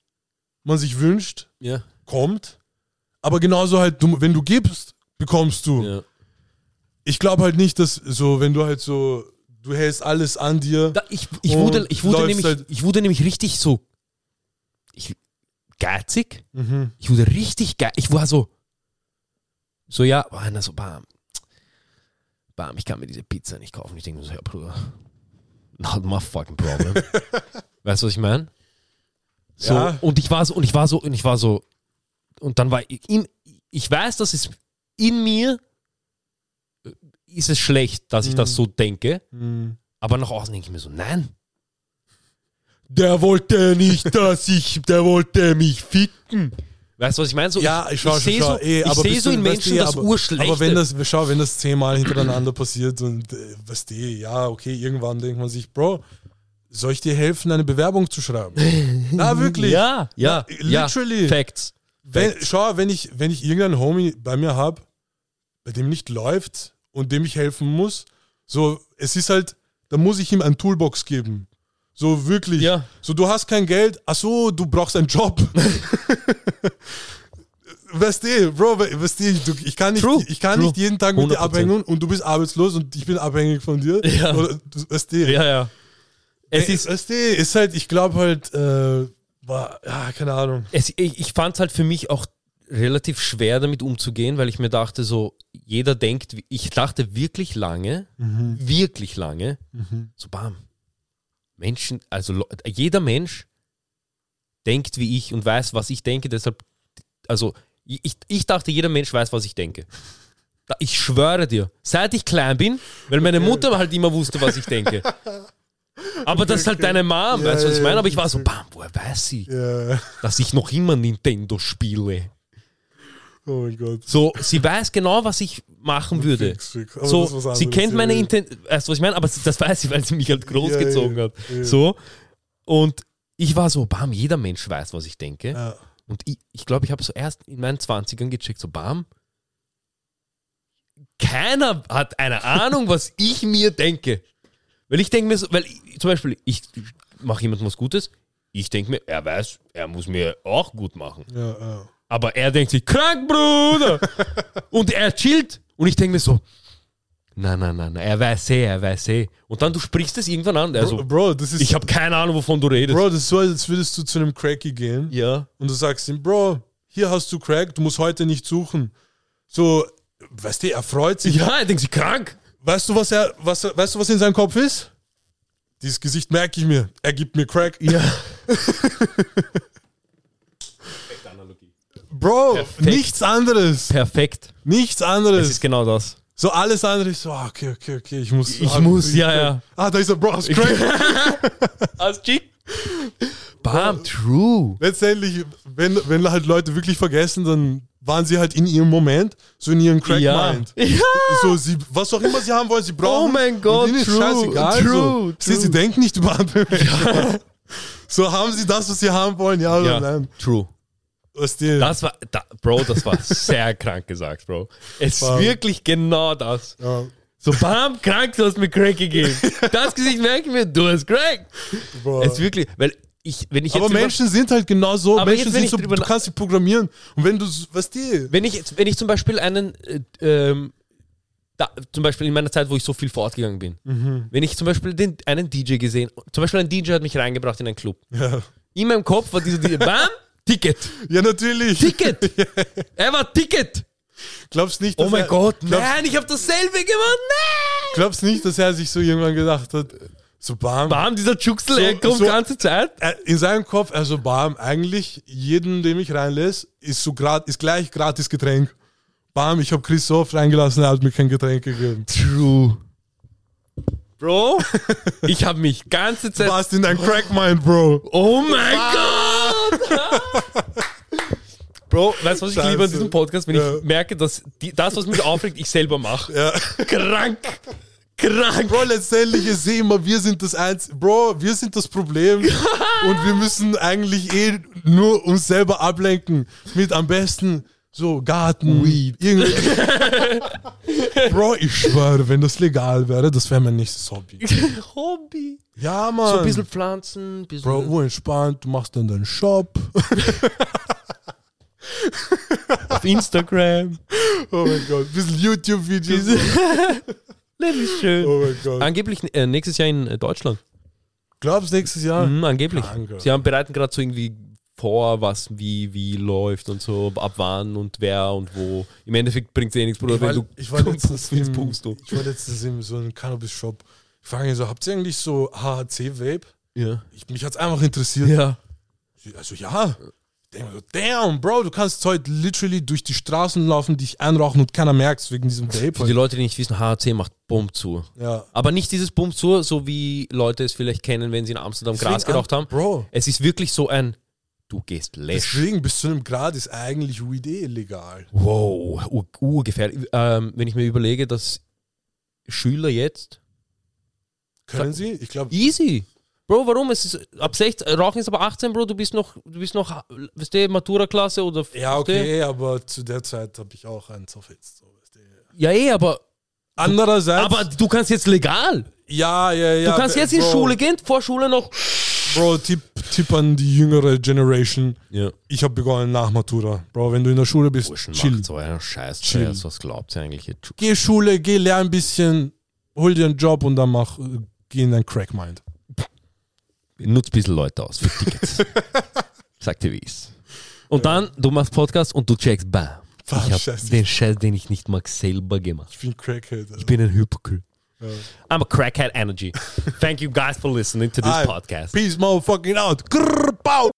man sich wünscht, ja, kommt. Aber genauso halt, du, wenn du gibst, bekommst du. ja. Ich glaube halt nicht, dass so, wenn du halt so, du hältst alles an dir. Da, ich, ich, wurde, ich, wurde nämlich, halt- ich wurde nämlich richtig so ich, geizig. Mhm. Ich wurde richtig geil. Ich war so, so ja, war einer so, bam, bam, ich kann mir diese Pizza nicht kaufen. Ich denke mir so, ja, Bruder, not my fucking problem. weißt du, was ich meine? So, Ja. und ich war so, und ich war so, und ich war so, und dann war ich, in, ich weiß, dass es in mir äh, ist es schlecht, dass ich das so denke, Mhm. aber nach außen denke ich mir so, nein, Der wollte nicht, dass ich, der wollte mich ficken. Weißt du, was ich meine? So, Ja, ich schau, ich sehe so, eh, ich aber seh so in Menschen das aber, Urschlechte. Aber wenn das, schau, wenn das zehnmal hintereinander passiert und äh, weißt du, ja, okay, irgendwann denkt man sich, Bro, soll ich dir helfen, eine Bewerbung zu schreiben? Na, wirklich. ja, ja, ja, literally. Facts. Wenn, Facts. schau, wenn ich, wenn ich irgendeinen Homie bei mir habe, bei dem nicht läuft und dem ich helfen muss, so, es ist halt, da muss ich ihm ein Toolbox geben. So wirklich. Ja. So, du hast kein Geld, ach so, du brauchst einen Job. weißt du, Bro, weißt du, ich kann nicht, True, ich kann true. nicht jeden Tag mit dir 100%. abhängen und du bist arbeitslos und ich bin abhängig von dir. Ja. Oder, weißt du, Ja, ja. Es Ey, ist, weißt du, ist halt, ich glaube halt, äh, war, ja, keine Ahnung. es, ich, ich fand es halt für mich auch relativ schwer damit umzugehen, weil ich mir dachte, so, jeder denkt, ich dachte wirklich lange, wirklich lange, so bam. Menschen, also jeder Mensch denkt wie ich und weiß, was ich denke, deshalb, also ich, ich dachte, jeder Mensch weiß, was ich denke. Ich schwöre dir, seit ich klein bin, weil meine Mutter halt immer wusste, was ich denke. Aber das ist halt deine Mom, Ja, weißt du, was ich meine? Aber ich war so, bam, woher weiß sie? Ja. dass ich noch immer Nintendo spiele. Oh mein Gott. So, sie weiß genau, was ich machen würde. Fix, fix. So, sie kennt meine. Intention, weißt du, was ich meine? Aber das weiß sie, weil sie mich halt großgezogen Ja, ja, hat. ja. So. Und ich war so, bam, jeder Mensch weiß, was ich denke. Und ich glaube, ich, glaub, ich habe so erst in meinen 20ern gecheckt, so, bam, keiner hat eine Ahnung, was ich mir denke. Weil ich denke mir so, weil ich, zum Beispiel, ich mache jemandem was Gutes, ich denke mir, er weiß, er muss mir auch gut machen. Ja, ja. Aber er denkt sich, krank, Bruder! und er chillt. Und ich denke mir so, nein, nein, nein, nein, er weiß eh, er weiß eh. Und dann du sprichst es irgendwann an. Also, Bro, Bro, das ist, ich habe keine Ahnung, wovon du redest. Bro, das ist so, als würdest du zu einem Cracky gehen Ja. und du sagst ihm, Bro, hier hast du Crack, du musst heute nicht suchen. So, weißt du, er freut sich. Ja, er denkt sich, krank. Weißt du, was er, was, weißt du, was in seinem Kopf ist? Dieses Gesicht merke ich mir. Er gibt mir Crack. Ja. Bro, Perfekt. nichts anderes. Perfekt. Nichts Es anderes. ist genau das. So alles andere ist so, ah, okay, okay, okay, ich muss. Ich ah, muss, ich- ja, ja. Ah, da ist er, Bro, Crack. Als Chick. Bam, true. Letztendlich, wenn, wenn halt Leute wirklich vergessen, dann waren sie halt in ihrem Moment, so in ihrem Crack-Mind. Ja. So, sie, was auch immer sie haben wollen, sie brauchen. Oh mein Gott, true, scheißegal. true, so. Sie, true. sie denken nicht über andere Menschen. So haben sie das, was sie haben wollen, ja oder Ja, nein. true. Was die, Das war, da, Bro, das war sehr krank gesagt, Bro. Es ist wirklich genau das. ja, So, bam, krank, du hast mir Crack gegeben. Das Gesicht merke ich mir, du hast Crack. boah. Es ist wirklich, weil ich, wenn ich jetzt aber Menschen sind halt genau so. Aber Menschen jetzt, sind so, du kannst sie programmieren. Und wenn du, was die, wenn ich, wenn ich zum Beispiel einen, äh, ähm, da, zum Beispiel in meiner Zeit, wo ich so viel fortgegangen bin, Mhm. wenn ich zum Beispiel den, einen DJ gesehen, zum Beispiel ein DJ hat mich reingebracht in einen Club. ja, In meinem Kopf war dieser DJ, bam, Ticket, ja natürlich. Ticket. Er war Ticket. Glaubst nicht, Oh dass mein er, Gott, glaubst, nein, ich habe dasselbe gemacht, nein. glaubst nicht, dass er sich so irgendwann gedacht hat, so bam, Bam, dieser Juxel, So- er kommt so- die ganze Zeit. in seinem Kopf, also bam, eigentlich jeden, den ich reinlässt, ist so grad, ist gleich gratis Getränk. Bam, ich habe Christoph reingelassen, er hat mir kein Getränk gegeben. True. Bro, ich habe mich ganze Du Zeit. warst in dein Crack-Mind, Bro. Oh mein Gott! Bro, weißt du, was ich Scheiße. liebe an diesem Podcast? Wenn Ja. ich merke, dass die, das, was mich aufregt, ich selber mache. Ja. Krank! Krank! Bro, letztendlich ist eh immer, wir sind das Einzige. Bro, wir sind das Problem. und wir müssen eigentlich eh nur uns selber ablenken. Mit am besten so Garten, Weed. Irgendwie. Bro, ich schwöre, wenn das legal wäre, das wäre mein nächstes Hobby. Hobby. Ja, Mann. So ein bisschen Pflanzen, ein bisschen. Bro, urentspannt, du machst dann deinen Shop. auf Instagram. Oh mein Gott, bisschen YouTube-Videos. Das ist schön. Oh mein Gott. Angeblich äh, nächstes Jahr in äh, Deutschland. Glaubst nächstes Jahr? Mhm, angeblich. Krank, Sie haben bereiten gerade so irgendwie vor, was wie, wie läuft und so, ab wann und wer und wo. Im Endeffekt bringt es eh nichts, Bruder, Ich wenn war, du ich war letztens im, du. ich war letztens in so einem Cannabis-Shop. Ich frage mich so, habt ihr eigentlich so HHC-Vape? Ja. Ich, mich hat's einfach interessiert. Ja. Also ja. Ich denke mir so, damn, Bro, du kannst heute literally durch die Straßen laufen, dich einrauchen und keiner merkt's wegen diesem Vape. Für die Leute, die nicht wissen, HAC macht Bumm zu. ja. Aber nicht dieses Bumm zu, so wie Leute es vielleicht kennen, wenn sie in Amsterdam Gras Deswegen geraucht an- haben. Bro, Es ist wirklich so ein, du gehst läsch. deswegen bis zu einem Grad ist eigentlich Weed eh illegal. Wow, ur- urgefährlich. Ähm, wenn ich mir überlege, dass Schüler jetzt Können sie? Ich glaube, Easy. Bro, warum? Es ist ab 16, Rauchen ist aber 18, Bro, du bist noch, du bist noch, weißt du, Matura-Klasse oder ja, weißt du? okay, aber zu der Zeit habe ich auch eins auf jetzt. So, weißt du. Ja, eh, aber, Andererseits, aber du kannst jetzt legal. ja, ja, ja. du kannst jetzt in Bro. Schule gehen, vor Schule noch Bro, Tipp, Tipp an die jüngere Generation. Ja. Ich habe begonnen nach Matura. Bro, wenn du in der Schule bist, Burschen chill. so einen Scheiß. Chill. Chill. Was glaubt ihr eigentlich jetzt? Geh Schule, geh lern ein bisschen, hol dir einen Job und dann mach, äh, geh in dein Crack-Mind. Nutzt ein bisschen Leute aus für Tickets. Sag dir wie es. Und dann, du machst Podcast und du checkst, bam. Was, Ich habe den Scheiß, den ich nicht mag, selber gemacht. Ich bin Crackhead. Ich bin ein Hypocrite. Ja. I'm a crackhead energy. Thank you guys for listening to this Aye. podcast. Peace, motherfucking out. Grrr, pow.